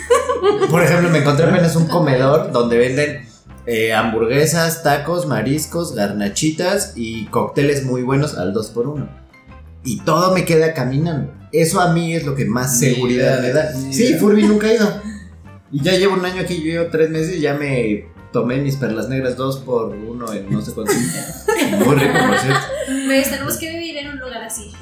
Por ejemplo, me encontré apenas un comedor donde venden eh, hamburguesas, tacos, mariscos, garnachitas y cócteles muy buenos al 2x1. Y todo me queda caminando. Eso a mí es lo que más Ni seguridad me da. Sí. Furby nunca ha ido. Y ya llevo un año aquí, yo llevo tres meses y ya me tomé mis perlas negras dos por uno en no sé cuánto. Muy rico, por cierto. Pues tenemos que vivir en un lugar así.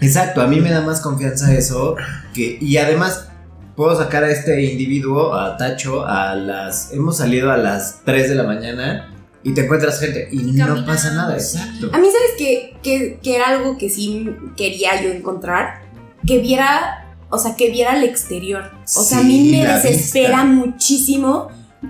Exacto, a mí me da más confianza eso. Que, y además, puedo sacar a este individuo, a Tacho, a las. Hemos salido a las 3 de la mañana y te encuentras gente y no pasa nada, exacto. A mí, ¿sabes qué? Que, que era algo que sí quería yo encontrar. Que viera, o sea, que viera el exterior. O sea, a mí me desespera vista. muchísimo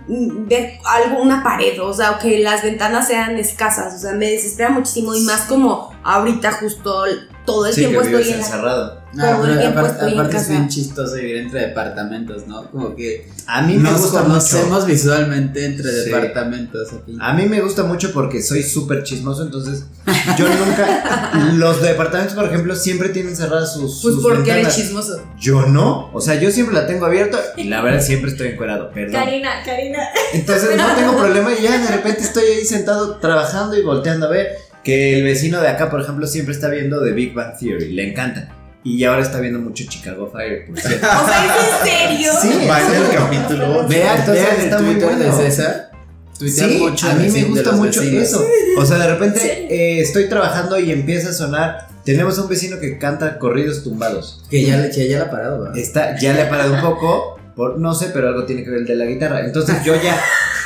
mm, ver algo, una pared, o sea, o que las ventanas sean escasas. O sea, me desespera muchísimo y más como ahorita justo todo el Sí, tiempo que estoy en la. Ah, el aparte, en es bien chistoso vivir entre departamentos, ¿no? Como que A mí me nos gusta conocemos mucho. visualmente entre Sí. departamentos aquí. A mí me gusta mucho porque soy súper chismoso, entonces yo nunca. Los departamentos, por ejemplo, siempre tienen cerradas sus. Pues sus porque eres chismoso. Yo no. O sea, yo siempre la tengo abierta y la verdad siempre estoy encuerado, perdón. Karina, Karina. Entonces no tengo problema y ya de repente estoy ahí sentado trabajando y volteando a ver que el vecino de acá, por ejemplo, siempre está viendo The Big Bang Theory, le encanta. Y ahora está viendo mucho Chicago Fire, por cierto. O sea, ¿es en serio? Sí, Va en el capítulo. Vean, Entonces, vean el está muy Twitter bueno. de César. Tuitea Sí, mucho a mí me gusta mucho vecinos. eso. O sea, de repente eh, estoy trabajando y empieza a sonar. Tenemos un vecino que canta corridos tumbados. Que ya, le- que ya la ha parado, ¿verdad? Está, ya le ha parado un poco, por, no sé, pero algo tiene que ver el de la guitarra. Entonces yo ya,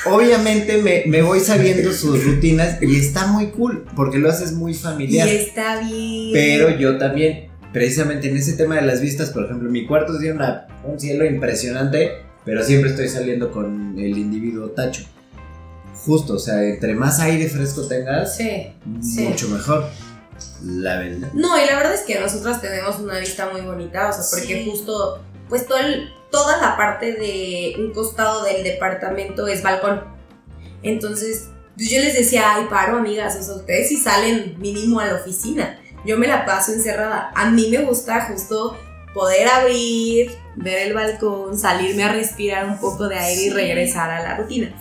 obviamente me, me voy sabiendo sus rutinas y está muy cool, porque lo haces muy Y familiar. está bien. Pero yo también, precisamente en ese tema de las vistas, por ejemplo, mi cuarto tiene una- un cielo impresionante, pero siempre estoy saliendo con el individuo tacho. Justo, o sea, entre más aire fresco tengas, Sí. sí. mucho mejor. La verdad. No, y la verdad es que nosotras tenemos una vista muy bonita, o sea, porque Sí. justo pues todo el- toda la parte de un costado del departamento es balcón. Entonces, pues yo les decía, ay, paro, amigas, o sea, ustedes sí salen mínimo a la oficina. Yo me la paso encerrada. A mí me gusta justo poder abrir, ver el balcón, salirme a respirar un poco de aire y regresar a la rutina.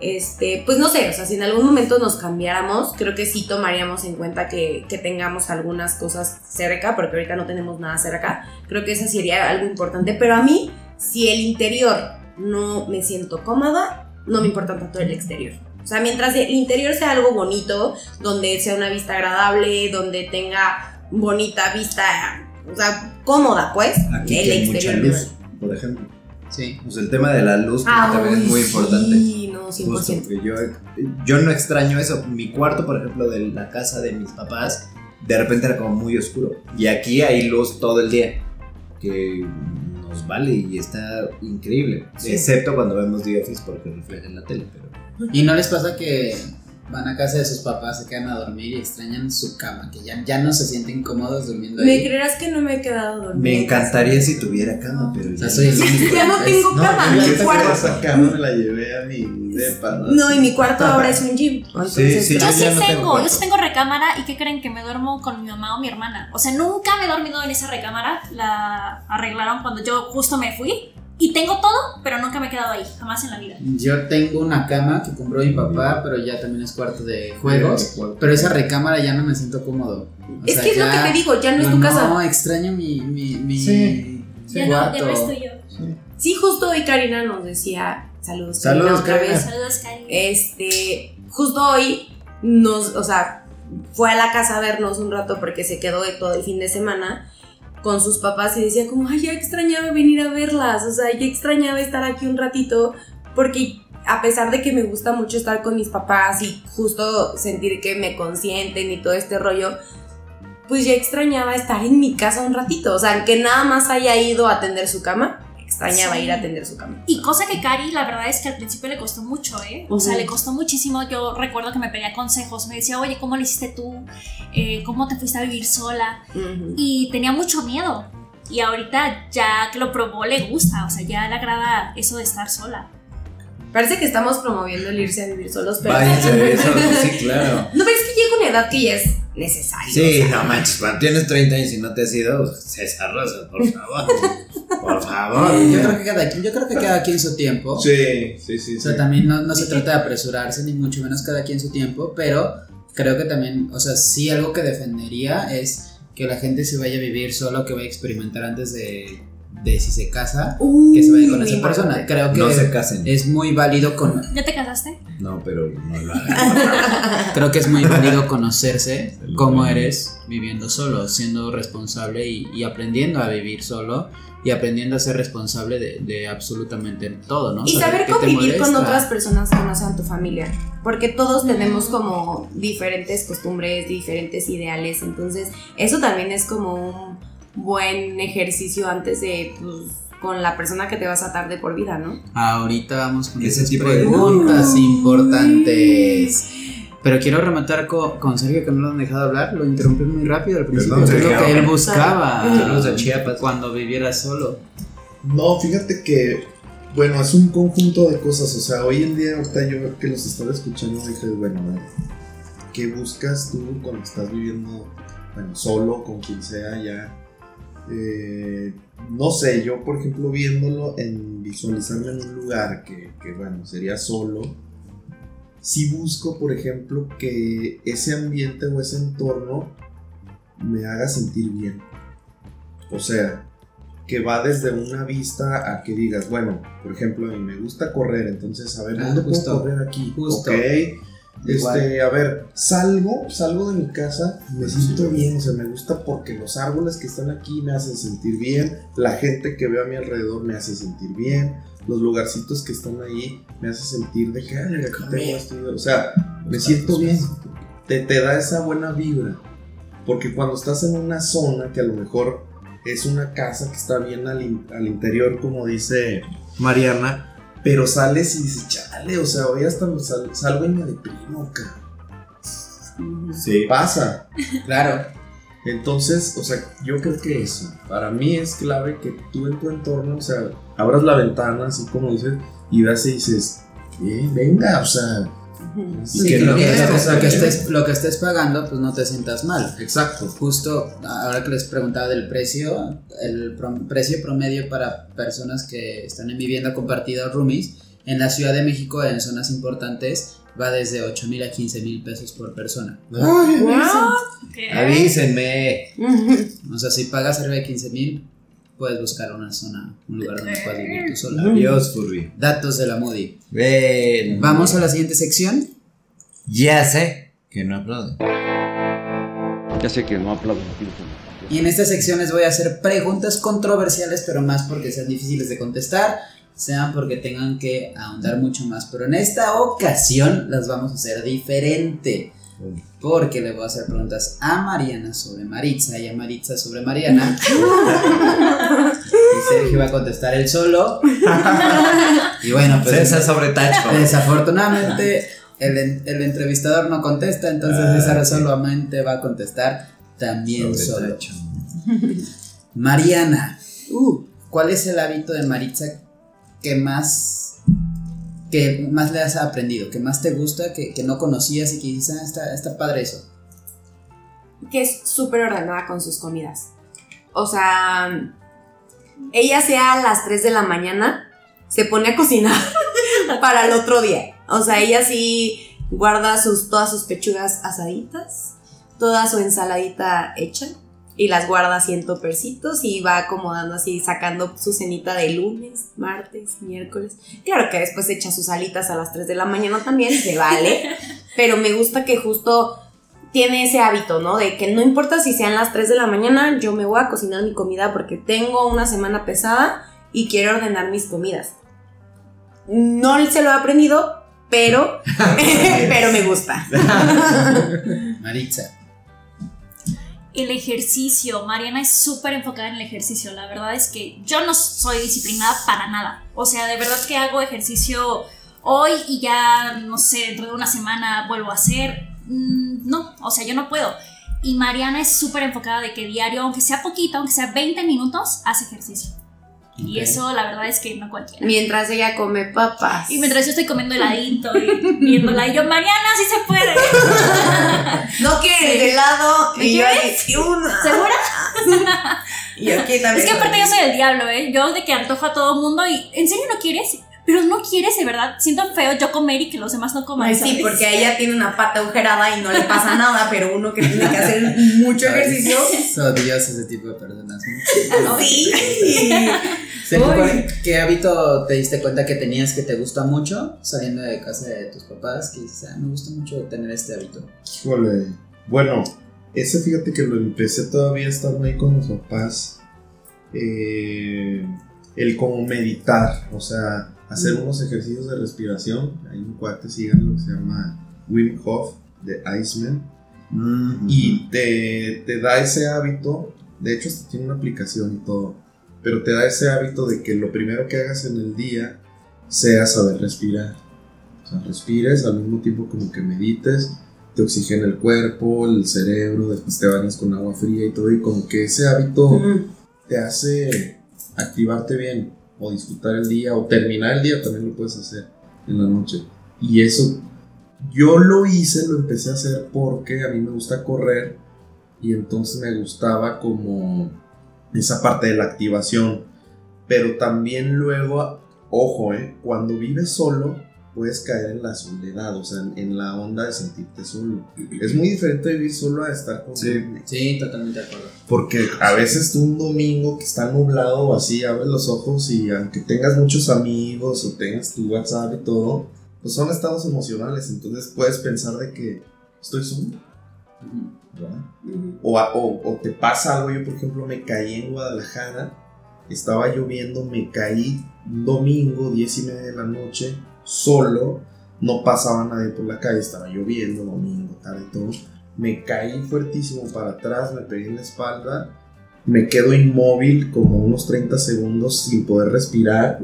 Este, pues no sé, o sea, si en algún momento nos cambiáramos, creo que sí tomaríamos en cuenta que, que tengamos algunas cosas cerca, porque ahorita no tenemos nada cerca. Creo que eso sería algo importante, pero a mí, si el interior no me siento cómoda, no me importa tanto el exterior. O sea, mientras el interior sea algo bonito, donde sea una vista agradable, donde tenga bonita vista, o sea, cómoda, pues, Aquí el mucha exterior. me luz, por ejemplo. Sí. Pues el tema de la luz que Ah, también es uy, muy importante. Sí, no, 100%. Justo, porque yo, yo no extraño eso. Mi cuarto, por ejemplo, de la casa de mis papás, de repente era como muy oscuro. Y aquí hay luz todo el día, que nos vale y está increíble. Sí. Excepto cuando vemos The Office porque refleja en la tele. Pero ¿Y no les pasa que van a casa de sus papás, se quedan a dormir y extrañan su cama, que ya, ya no se sienten cómodos durmiendo ¿Me ahí? creerás que no me he quedado dormida? me encantaría si tuviera cama, pero O sea, ya soy el no. único. Ya no tengo No, cama, yo mi que cuarto. esa cama me la llevé a mi depa. ¿no? No, y mi cuarto ahora es un gym. Entonces, sí, Yo yo sí ya no tengo tengo, yo sí tengo recámara y ¿qué creen que me duermo con mi mamá o mi hermana? O sea, nunca me he dormido en esa recámara, la arreglaron cuando yo justo me fui y tengo todo, pero nunca me he quedado ahí, jamás en la vida. Yo tengo una cama que compró mi papá, pero ya también es cuarto de juegos. Pero esa recámara ya no me siento cómodo. O es sea, que es lo que te digo, ya no es No, tu casa. No, extraño mi, mi, mi Sí. Ya no, cuarto. ya no estoy yo. Sí, justo hoy Karina nos decía, saludos, Saludos, Karina, Karina. Saludos, Cari. Este, justo hoy nos, o sea, fue a la casa a vernos un rato porque se quedó de todo el fin de semana con sus papás y decía como, ay, ya extrañaba venir a verlas, o sea, ya extrañaba estar aquí un ratito porque a pesar de que me gusta mucho estar con mis papás y justo sentir que me consienten y todo este rollo, pues ya extrañaba estar en mi casa un ratito, o sea, aunque nada más haya ido a atender su cama, extrañaba Sí. ir a atender su cama. Y cosa que Cari, la verdad es que al principio le costó mucho, ¿eh? O sea, le costó muchísimo. Yo recuerdo que me pedía consejos. Me decía, oye, ¿cómo lo hiciste tú? Eh, ¿Cómo te fuiste a vivir sola? Y tenía mucho miedo. Y ahorita ya que lo probó, le gusta. O sea, ya le agrada eso de estar sola. Parece que estamos promoviendo el irse a vivir solos, pero... Váyanse, eso, sí, claro. No, pero es que llega una edad que ya es necesario. Sí, o sea, no manches, cuando tienes 30 años y no te has ido, César Rosa, por favor. Por favor. Yo creo que cada quien, yo creo que cada quien su tiempo. Sí, sí, sí. O sea, también no, no se trata de apresurarse, ni mucho menos cada quien su tiempo, pero creo que también, o sea, sí algo que defendería es que la gente se vaya a vivir solo, que vaya a experimentar antes de, de si se casa, que se vaya con esa persona. importante. Creo que No se casen. es muy válido con, ¿Ya te casaste? No, pero no lo hagan. creo que es muy válido conocerse cómo eres viviendo solo, siendo responsable y, y aprendiendo a vivir solo y aprendiendo a ser responsable de, de absolutamente todo, ¿no? Y saber qué te convivir con otras personas que no sean tu familia. Porque todos tenemos como diferentes costumbres, diferentes ideales. Entonces, eso también es como un buen ejercicio antes de, pues, con la persona que te vas a atar de por vida, ¿no? Ahorita vamos con Ese esas tipo de- preguntas importantes. Pero quiero rematar co- con, Sergio que no lo han dejado hablar, lo interrumpí muy rápido al principio. Perdón, es lo que él buscaba a Chiapas. cuando viviera solo. No, fíjate que, bueno, es un conjunto de cosas. O sea, hoy en día, ahorita yo que los estaba escuchando, dije, bueno, a ver, ¿qué buscas tú cuando estás viviendo, bueno, solo, con quien sea ya? Eh, no sé, yo por ejemplo viéndolo en visualizarme en un lugar que, que, bueno, sería solo, si busco, por ejemplo, que ese ambiente o ese entorno me haga sentir bien. O sea, que va desde una vista a que digas, bueno, por ejemplo, a mí me gusta correr, entonces, a ver, Ah, ¿dónde justo. puedo correr aquí? Justo. Igual. Este, a ver, salgo, salgo de mi casa, me Sí, siento sí. bien, o sea, me gusta porque los árboles que están aquí me hacen sentir bien, la gente que veo a mi alrededor me hace sentir bien, los lugarcitos que están ahí me hace sentir de que, ay, aquí tengo esto, o sea, me siento bien, te, te da esa buena vibra, porque cuando estás en una zona que a lo mejor es una casa que está bien al, in- al interior, como dice Mariana, pero sales y dices, chale, o sea, hoy hasta me sal- salgo y me deprimo, cara. Sí. Pasa. Claro. Entonces, o sea, yo creo que eso, para mí es clave que tú en tu entorno, o sea, abras la ventana, así como dices, y veas y dices, "Eh, venga, o sea, Sí, que lo, que, lo estés, lo que estés pagando, pues no te sientas mal. exacto. Justo ahora que les preguntaba del precio, el prom- precio promedio para personas que están en vivienda compartida o roomies, en la Ciudad de México, en zonas importantes, va desde 8 mil a 15 mil pesos por persona. ¿Qué? Avísenme. O sea, si pagas arriba de 15 mil, puedes buscar una zona, un lugar donde puedas vivir tú sola. Adiós, Furby. Datos de la Moody. Ven. Vamos a la siguiente sección. Ya sé que no aplauden. Ya sé que no aplauden. Y en esta sección les voy a hacer preguntas controversiales, pero más porque sean difíciles de contestar, sean porque tengan que ahondar mucho más. Pero en esta ocasión las vamos a hacer diferente. Porque le voy a hacer preguntas a Mariana sobre Maritza y a Maritza sobre Mariana. y Sergio va a contestar él solo. y bueno, pues César sobre tacho. desafortunadamente el, el entrevistador no contesta, entonces Ah, César sí. solamente va a contestar también Sobre solo. tacho. Mariana, uh, ¿cuál es el hábito de Maritza que más que más le has aprendido, que más te gusta, que, que no conocías y que dices, ah, está, está padre eso? que es súper ordenada con sus comidas. O sea, ella sea a las 3 de la mañana, se pone a cocinar para el otro día. O sea, ella sí guarda sus, todas sus pechugas asaditas, toda su ensaladita hecha y las guarda así en topercitos y va acomodando así, sacando su cenita de lunes, martes, miércoles. Claro que después echa sus alitas a las 3 de la mañana también, se vale. Pero me gusta que justo tiene ese hábito, ¿no? De que no importa si sean las 3 de la mañana, yo me voy a cocinar mi comida porque tengo una semana pesada y quiero ordenar mis comidas. No se lo he aprendido, pero, pero me gusta. Maritza. El ejercicio, Mariana es súper enfocada en el ejercicio. La verdad es que yo no soy disciplinada para nada. O sea, de verdad que hago ejercicio hoy y ya, no sé, dentro de una semana vuelvo a hacer. Mm, no, o sea, yo no puedo. Y Mariana es súper enfocada de que diario, aunque sea poquito, aunque sea 20 minutos, hace ejercicio. Y eso, la verdad es que no cualquiera. Mientras ella come papas. Y mientras yo estoy comiendo heladito y viéndola, y yo, Mariana, sí se puede. No quieres Sí. helado. Y yo una. ¿Segura? Y yo aquí también. Es que aparte yo soy el diablo, ¿eh? Yo de que antojo a todo mundo y ¿en serio no quieres? Pero no quieres, de verdad. Siento feo yo comer y que los demás no coman. Ay, sí, ¿sabes? porque ella tiene una pata agujerada y no le pasa nada, pero uno que tiene que hacer mucho ejercicio. Odias ese tipo de personas. Sí. Sergio, Uy. ¿cuál- ¿Qué hábito te diste cuenta que tenías que te gusta mucho saliendo de casa de tus papás? Que dices, ah, me gusta mucho tener este hábito. Híjole. Bueno, ese fíjate que lo empecé todavía estando ahí con mis papás. eh, el como meditar, o sea, hacer unos ejercicios de respiración. Hay un cuate, sigan lo que se llama Wim Hof de Iceman. Mm, Y te, te da ese hábito, de hecho tiene una aplicación y todo, pero te da ese hábito de que lo primero que hagas en el día sea saber respirar. O sea, respires al mismo tiempo como que medites, te oxigena el cuerpo, el cerebro, después te bañas con agua fría y todo, y como que ese hábito te hace activarte bien, o disfrutar el día, o terminar el día también lo puedes hacer en la noche. Y eso yo lo hice, lo empecé a hacer porque a mí me gusta correr y entonces me gustaba como esa parte de la activación. Pero también luego, ojo, eh, cuando vives solo puedes caer en la soledad, o sea, en, en la onda de sentirte solo. Es muy diferente vivir solo a estar con Sí. gente. Sí, totalmente de acuerdo. Porque a veces tú un domingo que está nublado o así, abres los ojos y aunque tengas muchos amigos o tengas tu WhatsApp y todo, pues son estados emocionales. Entonces puedes pensar de que estoy solo. ¿verdad? O, o- o te pasa algo, yo por ejemplo me caí en Guadalajara, estaba lloviendo, me caí un domingo, 10 y media de la noche, solo, no pasaba nadie por la calle, estaba lloviendo, domingo, tarde y todo, me caí fuertísimo para atrás, me pegué en la espalda, me quedo inmóvil como unos 30 segundos sin poder respirar,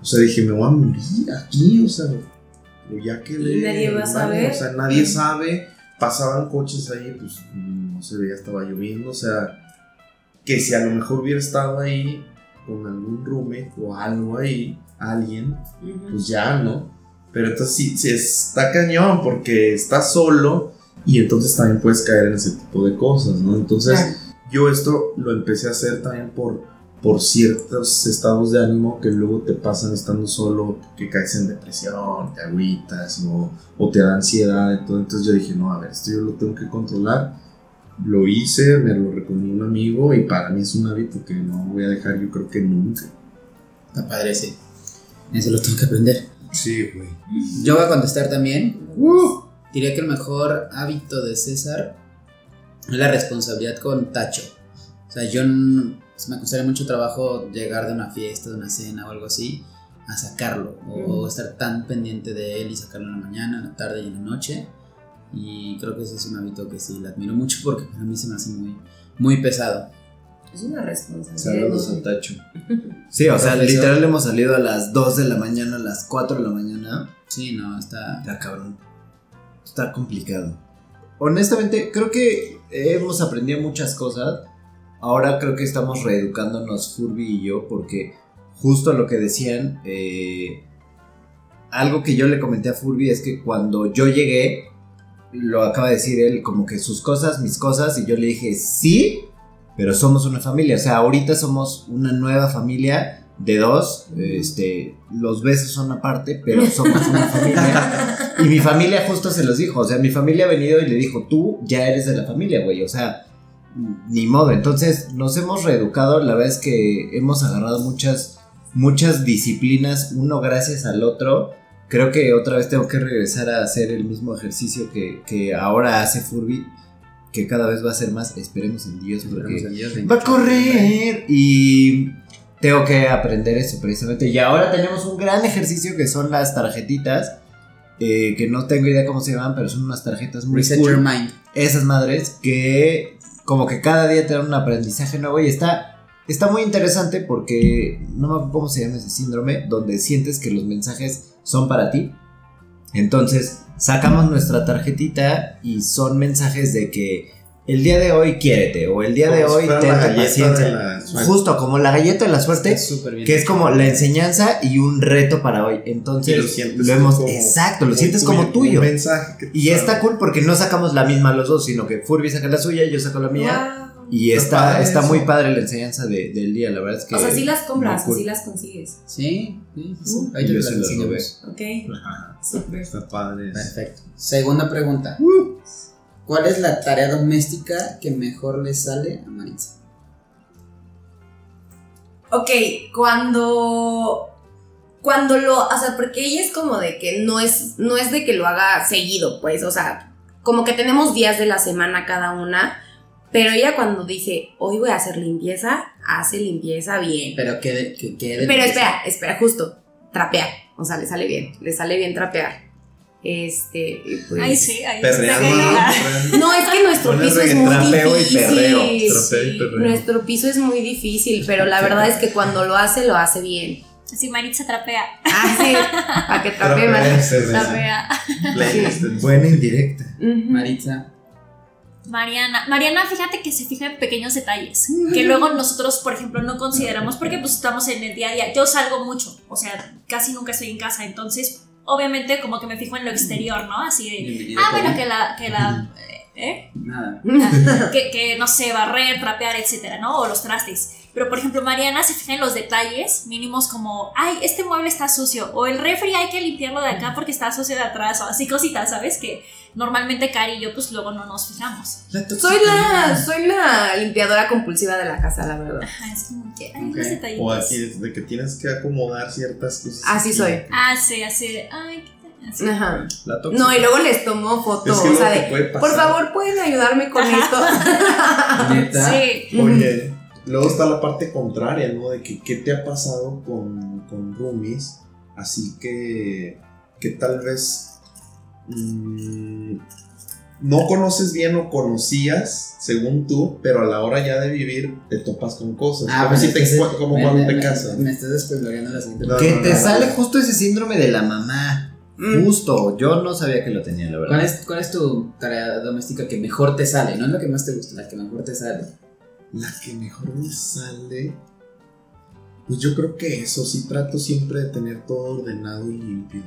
o sea, dije, me voy a morir aquí, o sea, o ya quedé. Y nadie va a saber. O sea, nadie sabe pasaban coches ahí, pues no se veía, estaba lloviendo, o sea, que si a lo mejor hubiera estado ahí con algún roommate o algo ahí, alguien, pues ya, ¿no? Pero entonces sí, sí está cañón porque estás solo y entonces también puedes caer en ese tipo de cosas, ¿no? Entonces yo esto lo empecé a hacer también por, por ciertos estados de ánimo que luego te pasan estando solo, que caes en depresión, te agüitas o, o te da ansiedad. Entonces yo dije, no, a ver, esto yo lo tengo que controlar. Lo hice, me lo recomendó un amigo y para mí es un hábito que no voy a dejar yo creo que nunca. Está padre, sí. Eso lo tengo que aprender. Sí, güey. Yo voy a contestar también. Diría que el mejor hábito de César es la responsabilidad con Tacho. O sea, yo pues, me costaría mucho trabajo llegar de una fiesta, de una cena o algo así, a sacarlo. O estar tan pendiente de él y sacarlo en la mañana, en la tarde y en la noche. Y creo que ese es un hábito que sí le admiro mucho porque para mí se me hace muy, muy pesado. Es una responsabilidad. Saludos a Tacho. Sí, o sea, Profesor. literal hemos salido a las 2 de la mañana, a las 4 de la mañana. Sí, no, está... Está cabrón. Está complicado. Honestamente, creo que hemos aprendido muchas cosas. Ahora creo que estamos reeducándonos Furby y yo porque justo lo que decían, eh, algo que yo le comenté a Furby es que cuando yo llegué, lo acaba de decir él, como que sus cosas, mis cosas, y yo le dije, sí, pero somos una familia. O sea, ahorita somos una nueva familia de dos. Este, los besos son aparte, pero somos una familia. Y mi familia justo se los dijo. O sea, mi familia ha venido y le dijo, tú ya eres de la familia, güey. O sea, ni modo. Entonces, nos hemos reeducado. La verdad es que hemos agarrado muchas, muchas disciplinas, uno gracias al otro. Creo que otra vez tengo que regresar a hacer el mismo ejercicio que, que ahora hace Furby, que cada vez va a ser más. Esperemos en Dios, porque va a correr y tengo que aprender eso precisamente. Y ahora tenemos un gran ejercicio que son las tarjetitas, eh, que no tengo idea cómo se llaman, pero son unas tarjetas muy Reset cool. your mind. Esas madres que como que cada día te dan un aprendizaje nuevo y está, está muy interesante porque no me acuerdo cómo se llama ese síndrome, donde sientes que los mensajes son para ti. Entonces sacamos nuestra tarjetita y son mensajes de que el día de hoy quiérete o el día de Como hoy ten paciencia. de la suerte. Justo como la galleta de la suerte, que es como la enseñanza y un reto para hoy. Entonces lo hemos como- exacto, lo sientes tuyo, como tuyo. Y está cool porque no sacamos la misma los dos, sino que Furby saca la suya y yo saco la mía. Wow. Y Está está, padre está eso. muy padre la enseñanza de- del día, la verdad es que. O sea, sí las compras, cool. sí las consigues. Sí, sí, sí. Uh, Ahí y te yo las enseñamos. Ok. Ajá. Está padre. Perfecto. Segunda pregunta. ¿Cuál es la tarea doméstica que mejor le sale a Maritza? Ok, cuando. Cuando lo. O sea, porque ella es como de que no es. No es de que lo haga seguido, pues. O sea, como que tenemos días de la semana cada una. Pero ella cuando dice, hoy voy a hacer limpieza, hace limpieza bien. Pero de- Pero espera, espera, justo. Trapear. O sea, le sale bien. Le sale bien trapear. Este. pues- Ay, sí, ahí Perreando. No, es que nuestro piso es muy trapeo y difícil. perreo, trapeo y. Nuestro piso es muy difícil, pero la verdad es que cuando lo hace, lo hace bien. Sí, Maritza trapea. Ah, sí, para que trapee ve. Trapea. En- Buena indirecta. Maritza. Mariana, Mariana, fíjate que se fija en pequeños detalles que luego nosotros, por ejemplo, no consideramos porque pues estamos en el día a día. Yo salgo mucho, o sea, casi nunca estoy en casa, entonces obviamente como que me fijo en lo exterior, ¿no? Así de, ah, bueno, que la, que la, ¿eh? Nada. que, que, no sé, barrer, trapear, etcétera, ¿no? O los trastes. Pero, por ejemplo, Mariana se fija en los detalles mínimos como, ay, este mueble está sucio, o el refri hay que limpiarlo de acá porque está sucio de atrás, o así cositas, ¿sabes? Que normalmente Cari y yo, pues luego no nos fijamos. Soy la, soy la limpiadora compulsiva de la casa, la verdad. Ajá, es como que, ay, Ok. los detallitos. O aquí de que tienes que acomodar ciertas cosas. Así aquí. soy. Ah, sí, así ay, así. Ajá. La tóxica. No, y luego les tomo foto, Es que o luego sea, te de, puede pasar. por favor, ¿pueden ayudarme con esto? Neta. Sí. Oye, luego está la parte contraria, ¿no? De que qué te ha pasado con, con roomies, así que, que tal vez mm, no conoces bien o conocías, según tú, pero a la hora ya de vivir te topas con cosas. Ah, como pues si te, como me- cuando me- te casas. Me estás la siguiente No, Que no, te no. sale justo ese síndrome de la mamá. Mm. Justo, yo no sabía que lo tenía, la verdad. ¿Cuál es, ¿Cuál es tu tarea doméstica que mejor te sale? No es lo que más te gusta, la que mejor te sale. La que mejor me sale. Pues yo creo que eso, sí trato siempre de tener todo ordenado y limpio.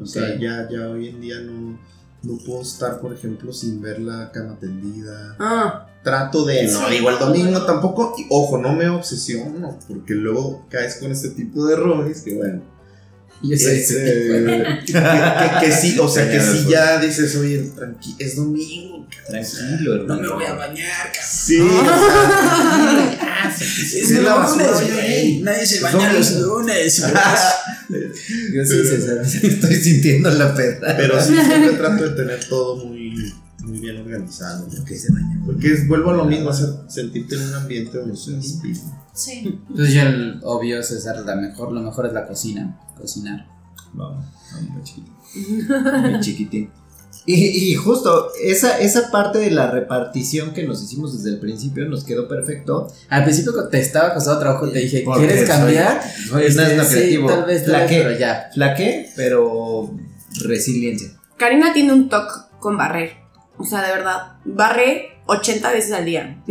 O sea, Ok. ya, ya hoy en día no, no puedo estar, por ejemplo, sin ver la cama tendida. Ah, Trato de, no digo el domingo tampoco, y ojo, no me obsesiono, porque luego caes con este tipo de errores que bueno. Soy ese este, que, que- que sí, o sea, que sí pues. ya dices, oye, tranqui es domingo. Tranquilo, hermano. bañar, Sí, o sea, Es Sí, la lunes, güey. Nadie se baña los lunes. Yo sí, César. Estoy sintiendo la peda. Pero sí, siempre trato de tener todo muy, muy bien organizado. Porque, porque es- vuelvo a lo mismo, hacer, sentirte en un ambiente donde se respira. Sí. Entonces ya el obvio, César, la mejor, lo mejor es la cocina, cocinar. Vamos, vamos, chiquitín. Muy chiquitín. Y, y justo esa, esa parte de la repartición que nos hicimos desde el principio nos quedó perfecto. Al principio te estaba costando trabajo, te dije, Porque ¿quieres soy- cambiar? Soy Este, un asno sí, creativo. tal vez, tal vez, Flaqué, pero ya. flaqué, pero resiliencia. Karina tiene un toque con barrer. O sea, de verdad, barre 80 veces al día.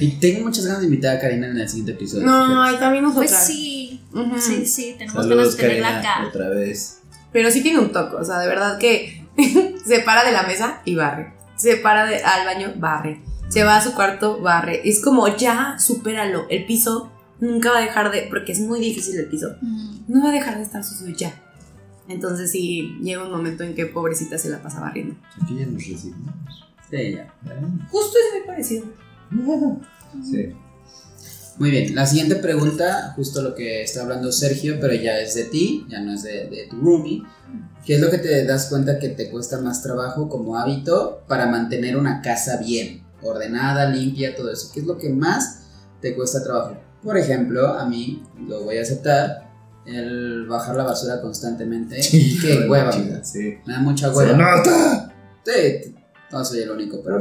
Y tengo muchas ganas de invitar a Karina en el siguiente episodio. No, ay, también nosotras. Pues sí. Sí, sí, tenemos Saludos, ganas de tenerla Karina, acá. otra vez. Pero sí tiene un toque, o sea, de verdad que se para de la mesa y barre. Se para de- al baño, barre. Se va a su cuarto, barre. Es como, ya, supéralo. El piso nunca va a dejar de, porque es muy difícil el piso, Mm. no va a dejar de estar sucio ya. Entonces sí, llega un momento en que pobrecita se la pasa barriendo. Aquí ya nos resignamos. Sí, ya. Justo es muy parecido. Sí. Muy bien, la siguiente pregunta, justo lo que está hablando Sergio, pero ya es de ti, ya no es de, de tu roomie. ¿Qué es lo que te das cuenta que te cuesta más trabajo como hábito para mantener una casa bien, ordenada, limpia, todo eso? ¿Qué es lo que más te cuesta trabajo? Por ejemplo, a mí, lo voy a aceptar, el bajar la basura constantemente. Qué hueva, me da. Sí. Me da mucha ¡Se hueva. nota! Sí, no soy el único, pero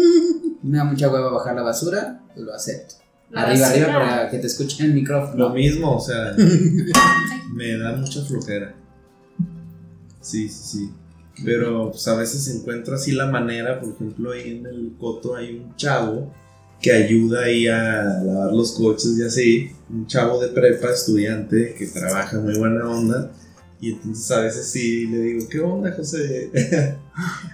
me da mucha hueva bajar la basura, pues lo acepto. La arriba, basura. arriba, para que te escuchen el micrófono. Lo mismo, o sea, me da mucha flojera. Sí, sí, sí. Pero pues, a veces encuentro así la manera, por ejemplo, ahí en el coto hay un chavo que ayuda ahí a lavar los coches y así. Un chavo de prepa, estudiante, que trabaja muy buena onda. Y entonces a veces sí le digo, ¿qué onda, José?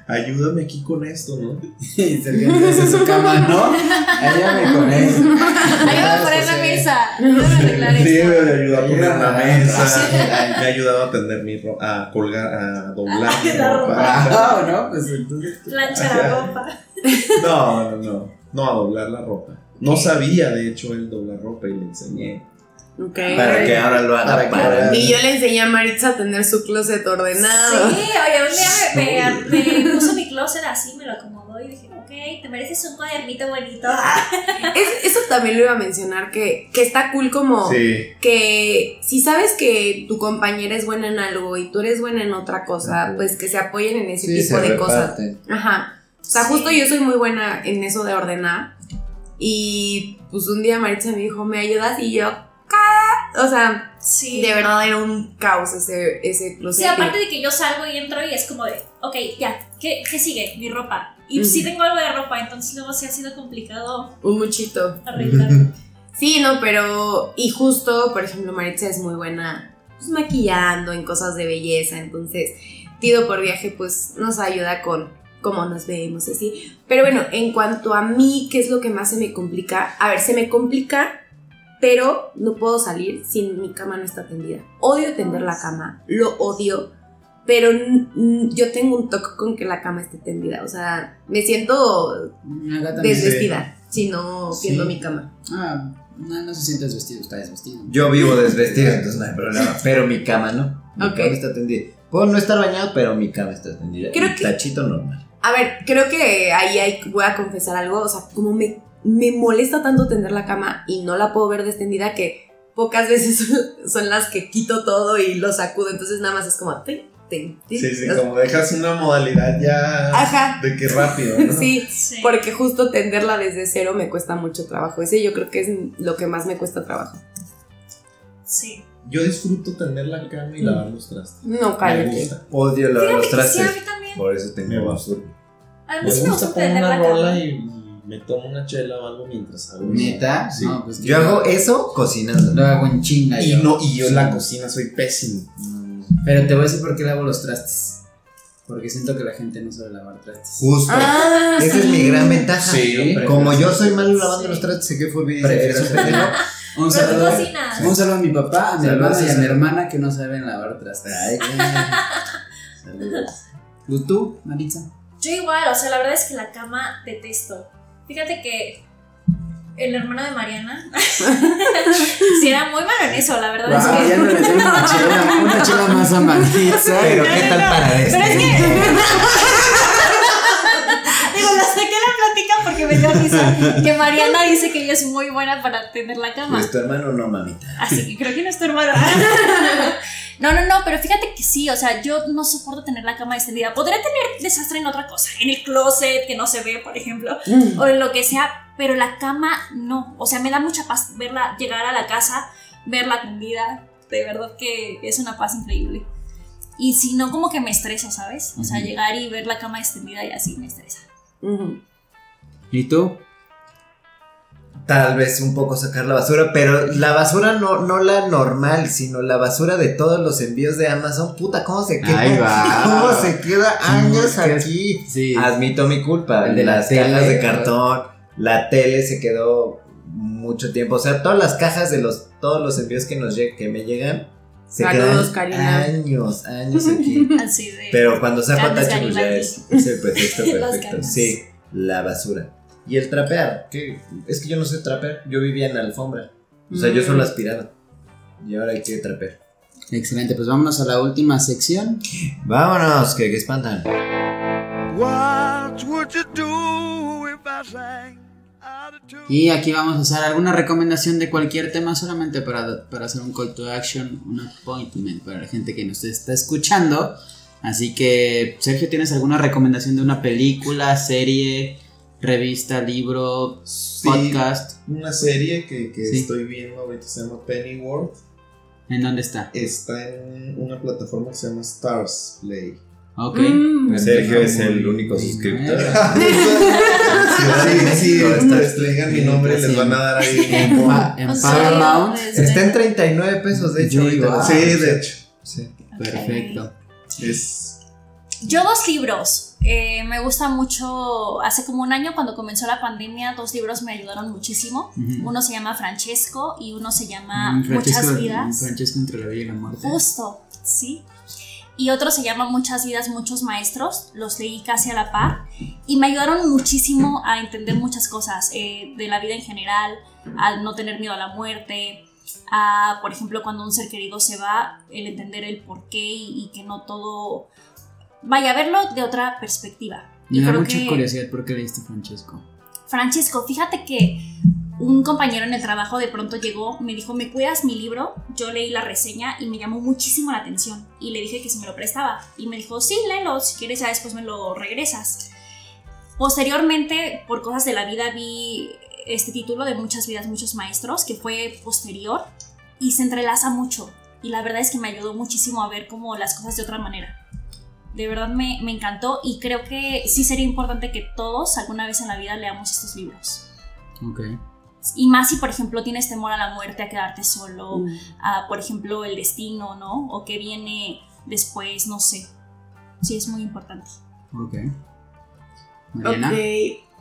Ayúdame aquí con esto, ¿no? Y Sergio desde su cama, ¿no? Ayúdame con eso. Ayúdame a poner la mesa. Ayúdame a arreglar Sí, me esto. ayudó a poner la mesa. Me ha ayudado a tender mi ropa, a colgar, a doblar mi La ropa. Ah, ¿no? Pues entonces. Plancha la ropa. No, no, no. No, a doblar la ropa. No sabía, de hecho, él doblar ropa y le enseñé. Ok. Para que ahora lo haga Para Y yo le enseñé a Maritza a tener su closet ordenado. Sí, oye, un día me, me, me puso mi closet así, me lo acomodó y dije, ok, te mereces un cuadernito bonito. Es- eso también lo iba a mencionar, que, que está cool como Sí. que si sabes que tu compañera es buena en algo y tú eres buena en otra cosa, pues que se apoyen en ese Sí, tipo se de cosas. Ajá. O sea, Sí. justo yo soy muy buena en eso de ordenar. Y pues un día Maritza me dijo, ¿me ayudas? Y yo, "Ca-". O sea, Sí. de verdad era un caos ese, ese closet. Sí, aparte de que yo salgo y entro y es como de, ok, ya, ¿qué, qué sigue? Mi ropa. Y sí Ujú. tengo algo de ropa, entonces luego sí ha sido complicado Un muchito. arreglarlo. Sí, no, pero. Y justo, por ejemplo, Maritza es muy buena pues, maquillando en cosas de belleza. Entonces, Tido por viaje, pues nos ayuda con cómo nos vemos, así. Pero bueno, en cuanto a mí, ¿qué es lo que más se me complica? A ver, se me complica, pero no puedo salir si mi cama no está tendida. Odio tender la cama, lo odio. Pero yo tengo un toque con que la cama esté tendida. O sea, me siento desvestida si no Sí. tiendo mi cama. Ah, no, no se siente desvestido, está desvestido. Yo vivo desvestido, entonces no hay problema. Pero mi cama no. Mi Ok. cama está tendida. Puedo no estar bañado, pero mi cama está tendida. Creo que- Tachito normal. A ver, creo que ahí hay, voy a confesar algo. O sea, como me, me molesta tanto tender la cama y no la puedo ver extendida que pocas veces son, son las que quito todo y lo sacudo. Entonces nada más es como. Sí, sí, O sea, como dejas una modalidad ya Ajá. de que rápido, ¿no? Sí, Sí. porque justo tenderla desde cero me cuesta mucho trabajo. Ese yo creo que es lo que más me cuesta trabajo. Sí. Yo disfruto tener la cama y lavar los trastes. No, Me cállate. gusta. Odio lavar los que sí, a trastes. mí también. Por eso tengo Me va. basura. A mí Me sí me gusta poner una la rola cama. y, me tomo una chela o algo mientras hago. ¿Neta? Sí. No, pues Yo hago eso cocinando. Lo hago en chinga. Y yo. no, y yo en la cocina soy pésimo. Pero te voy a decir por qué lavo los trastes. Porque siento que la gente no sabe lavar trastes. Justo. Ah, Esa sí. es mi gran ventaja. Sí, Como yo soy malo Sí. lavando los trastes, sé que fue bien. Prefiero eres un pendejo. Un Pero tú saludo, cocinas. un saludo a mi papá, a mi hermana y a mi hermana que no saben lavar trastes. Saludos. ¿Y tú, Maritza? Yo igual, o sea, la verdad es que la cama detesto. Fíjate que el hermano de Mariana sí era muy malo en eso, la verdad Wow, es que. ya no le tengo una chela, una chela más a Maritza. Pero qué tal para Pero es este. que. Digo, la saqué la plática porque me dio risa. Que Mariana dice que ella es muy buena para tender la cama. Pues tu hermano no, mamita. Así que creo que no es tu hermano. No, no, no, pero fíjate que sí, o sea, yo no soporto tener la cama extendida. Podría tener desastre en otra cosa, en el closet que no se ve, por ejemplo, Mm. o en lo que sea, pero la cama no. O sea, me da mucha paz verla llegar a la casa, verla tendida. De verdad que es una paz increíble. Y si no, como que me estresa, ¿sabes? O sea, llegar y ver la cama extendida y así me estresa. ¿Y tú? Tal vez un poco sacar la basura, pero la basura no, no la normal, sino la basura de todos los envíos de Amazon. Puta, ¿cómo se queda? Ahí va. ¿Cómo se queda años ¿Cómo es que- aquí? Sí. Admito mi culpa. El de la las cajas de cartón, la tele se quedó mucho tiempo. O sea, todas las cajas de los, todos los envíos que nos que me llegan se Saludos, quedan Karina. años, años aquí. Así de. Pero cuando saco Grandes tacho, pues ya es, es el pretexto perfecto. Sí, la basura. Y el trapear, que es que yo no sé trapear, yo vivía en la alfombra. O sea, yo Mm. solo aspiraba. Y ahora hay que trapear. Excelente, pues vámonos a la última sección. Vámonos, que, que espantan. What would you do if I sang? Y aquí vamos a hacer alguna recomendación de cualquier tema solamente para, para hacer un call to action, un appointment para la gente que nos está escuchando. Así que, Sergio, ¿tienes alguna recomendación de una película, serie, revista, libro, Sí. podcast? Una serie que, que Sí. estoy viendo ahorita se llama Pennyworth. ¿En dónde está? Está en una plataforma que se llama Stars Play. Ok. Mm. Sergio es el único suscriptor. Sí, sí, digan mi nombre, les van a dar ahí. En, pa- en O sea, Paramount. Está en 39 pesos, de hecho. Ahorita. igual. Sí, de hecho. Sí. Perfecto. Es Yo dos libros. Eh, me gusta mucho, hace como un año cuando comenzó la pandemia, dos libros me ayudaron muchísimo. Ujú. Uno se llama Francesco y uno se llama Mm, Francesco- Muchas vidas. Francesco entre la vida y la muerte. Justo, sí. Y otro se llama Muchas vidas, muchos maestros. Los leí casi a la par y me ayudaron muchísimo a entender muchas cosas eh, de la vida en general, al no tener miedo a la muerte, a, por ejemplo, cuando un ser querido se va, el entender el por qué y, y que no todo... Vaya, verlo de otra perspectiva. Me da mucha que- curiosidad por qué leíste Francesco. Francesco, fíjate que un compañero en el trabajo de pronto llegó, me dijo, ¿me cuidas mi libro? Yo leí la reseña y me llamó muchísimo la atención y le dije que si me lo prestaba. Y me dijo, sí, léelo, si quieres ya después me lo regresas. Posteriormente, por cosas de la vida, vi este título de Muchas vidas, muchos maestros, que fue posterior y se entrelaza mucho. Y la verdad es que me ayudó muchísimo a ver como las cosas de otra manera. De verdad me, me encantó y creo que sí sería importante que todos alguna vez en la vida leamos estos libros. Ok. Y más si, por ejemplo, tienes temor a la muerte, a quedarte solo, Mm. a, por ejemplo, el destino, ¿no? O qué viene después, no sé. Sí, es muy importante. Ok. Mariana. Ok.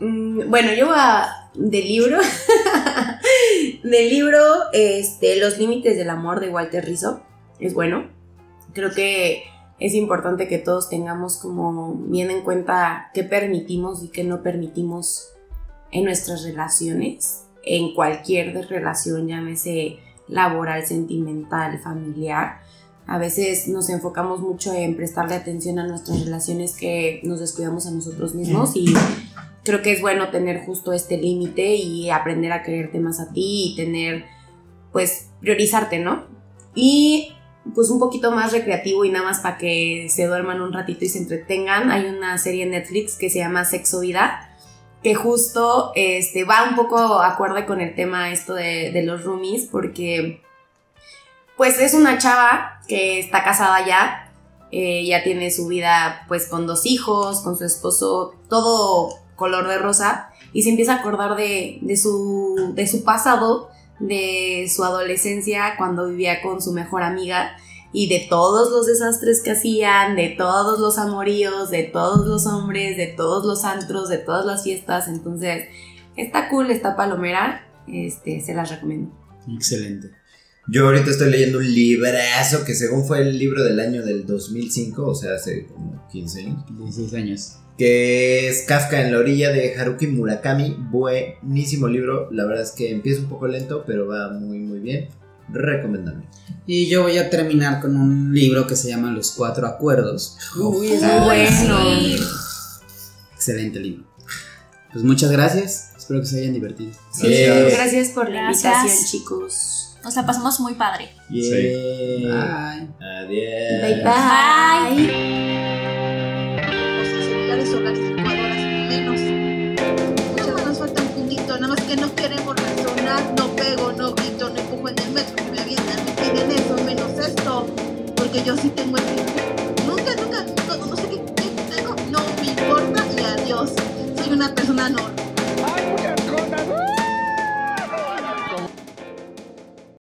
mm, bueno, yo a, del libro. del libro, este, Los límites del amor de Walter Rizzo. Es bueno. Creo que es importante que todos tengamos como bien en cuenta qué permitimos y qué no permitimos en nuestras relaciones. En cualquier relación, llámese laboral, sentimental, familiar. A veces nos enfocamos mucho en prestarle atención a nuestras relaciones que nos descuidamos a nosotros mismos y creo que es bueno tener justo este límite y aprender a quererte más a ti y tener, pues, priorizarte, ¿no? Y pues un poquito más recreativo y nada más para que se duerman un ratito y se entretengan. Hay una serie en Netflix que se llama Sexo Vida que justo este, va un poco acorde con el tema esto de, los roomies porque pues es una chava que está casada ya, eh, ya tiene su vida pues con dos hijos, con su esposo, todo color de rosa, y se empieza a acordar de, de su, de su pasado, de su adolescencia, cuando vivía con su mejor amiga, y de todos los desastres que hacían, de todos los amoríos, de todos los hombres, de todos los antros, de todas las fiestas, entonces está cool, está palomera, este, se las recomiendo. Excelente. Yo ahorita estoy leyendo un librazo que según fue el libro del año del 2005, o sea, hace como 15 años, 16 años. que es Kafka en la orilla de Haruki Murakami. Buenísimo libro, la verdad es que empieza un poco lento, pero va muy muy bien. Recomendable. Y yo voy a terminar con un libro que se llama Los Cuatro Acuerdos. Uy, es muy bueno. sí. Excelente libro. Pues muchas gracias. Espero que se hayan divertido. Sí, Gracias. gracias por la Gracias. invitación, chicos. Nos la pasamos muy padre. Yeah. Bye. Adiós. Bye bye. Los celulares o las licuadoras menos. Muchas nos falta un puntito, nada más que no queremos resonar. No pego, no grito, no menos esto. Porque yo sí tengo el Nunca, nunca, no, no sé qué, qué tengo, no me importa y adiós. Soy una persona normal.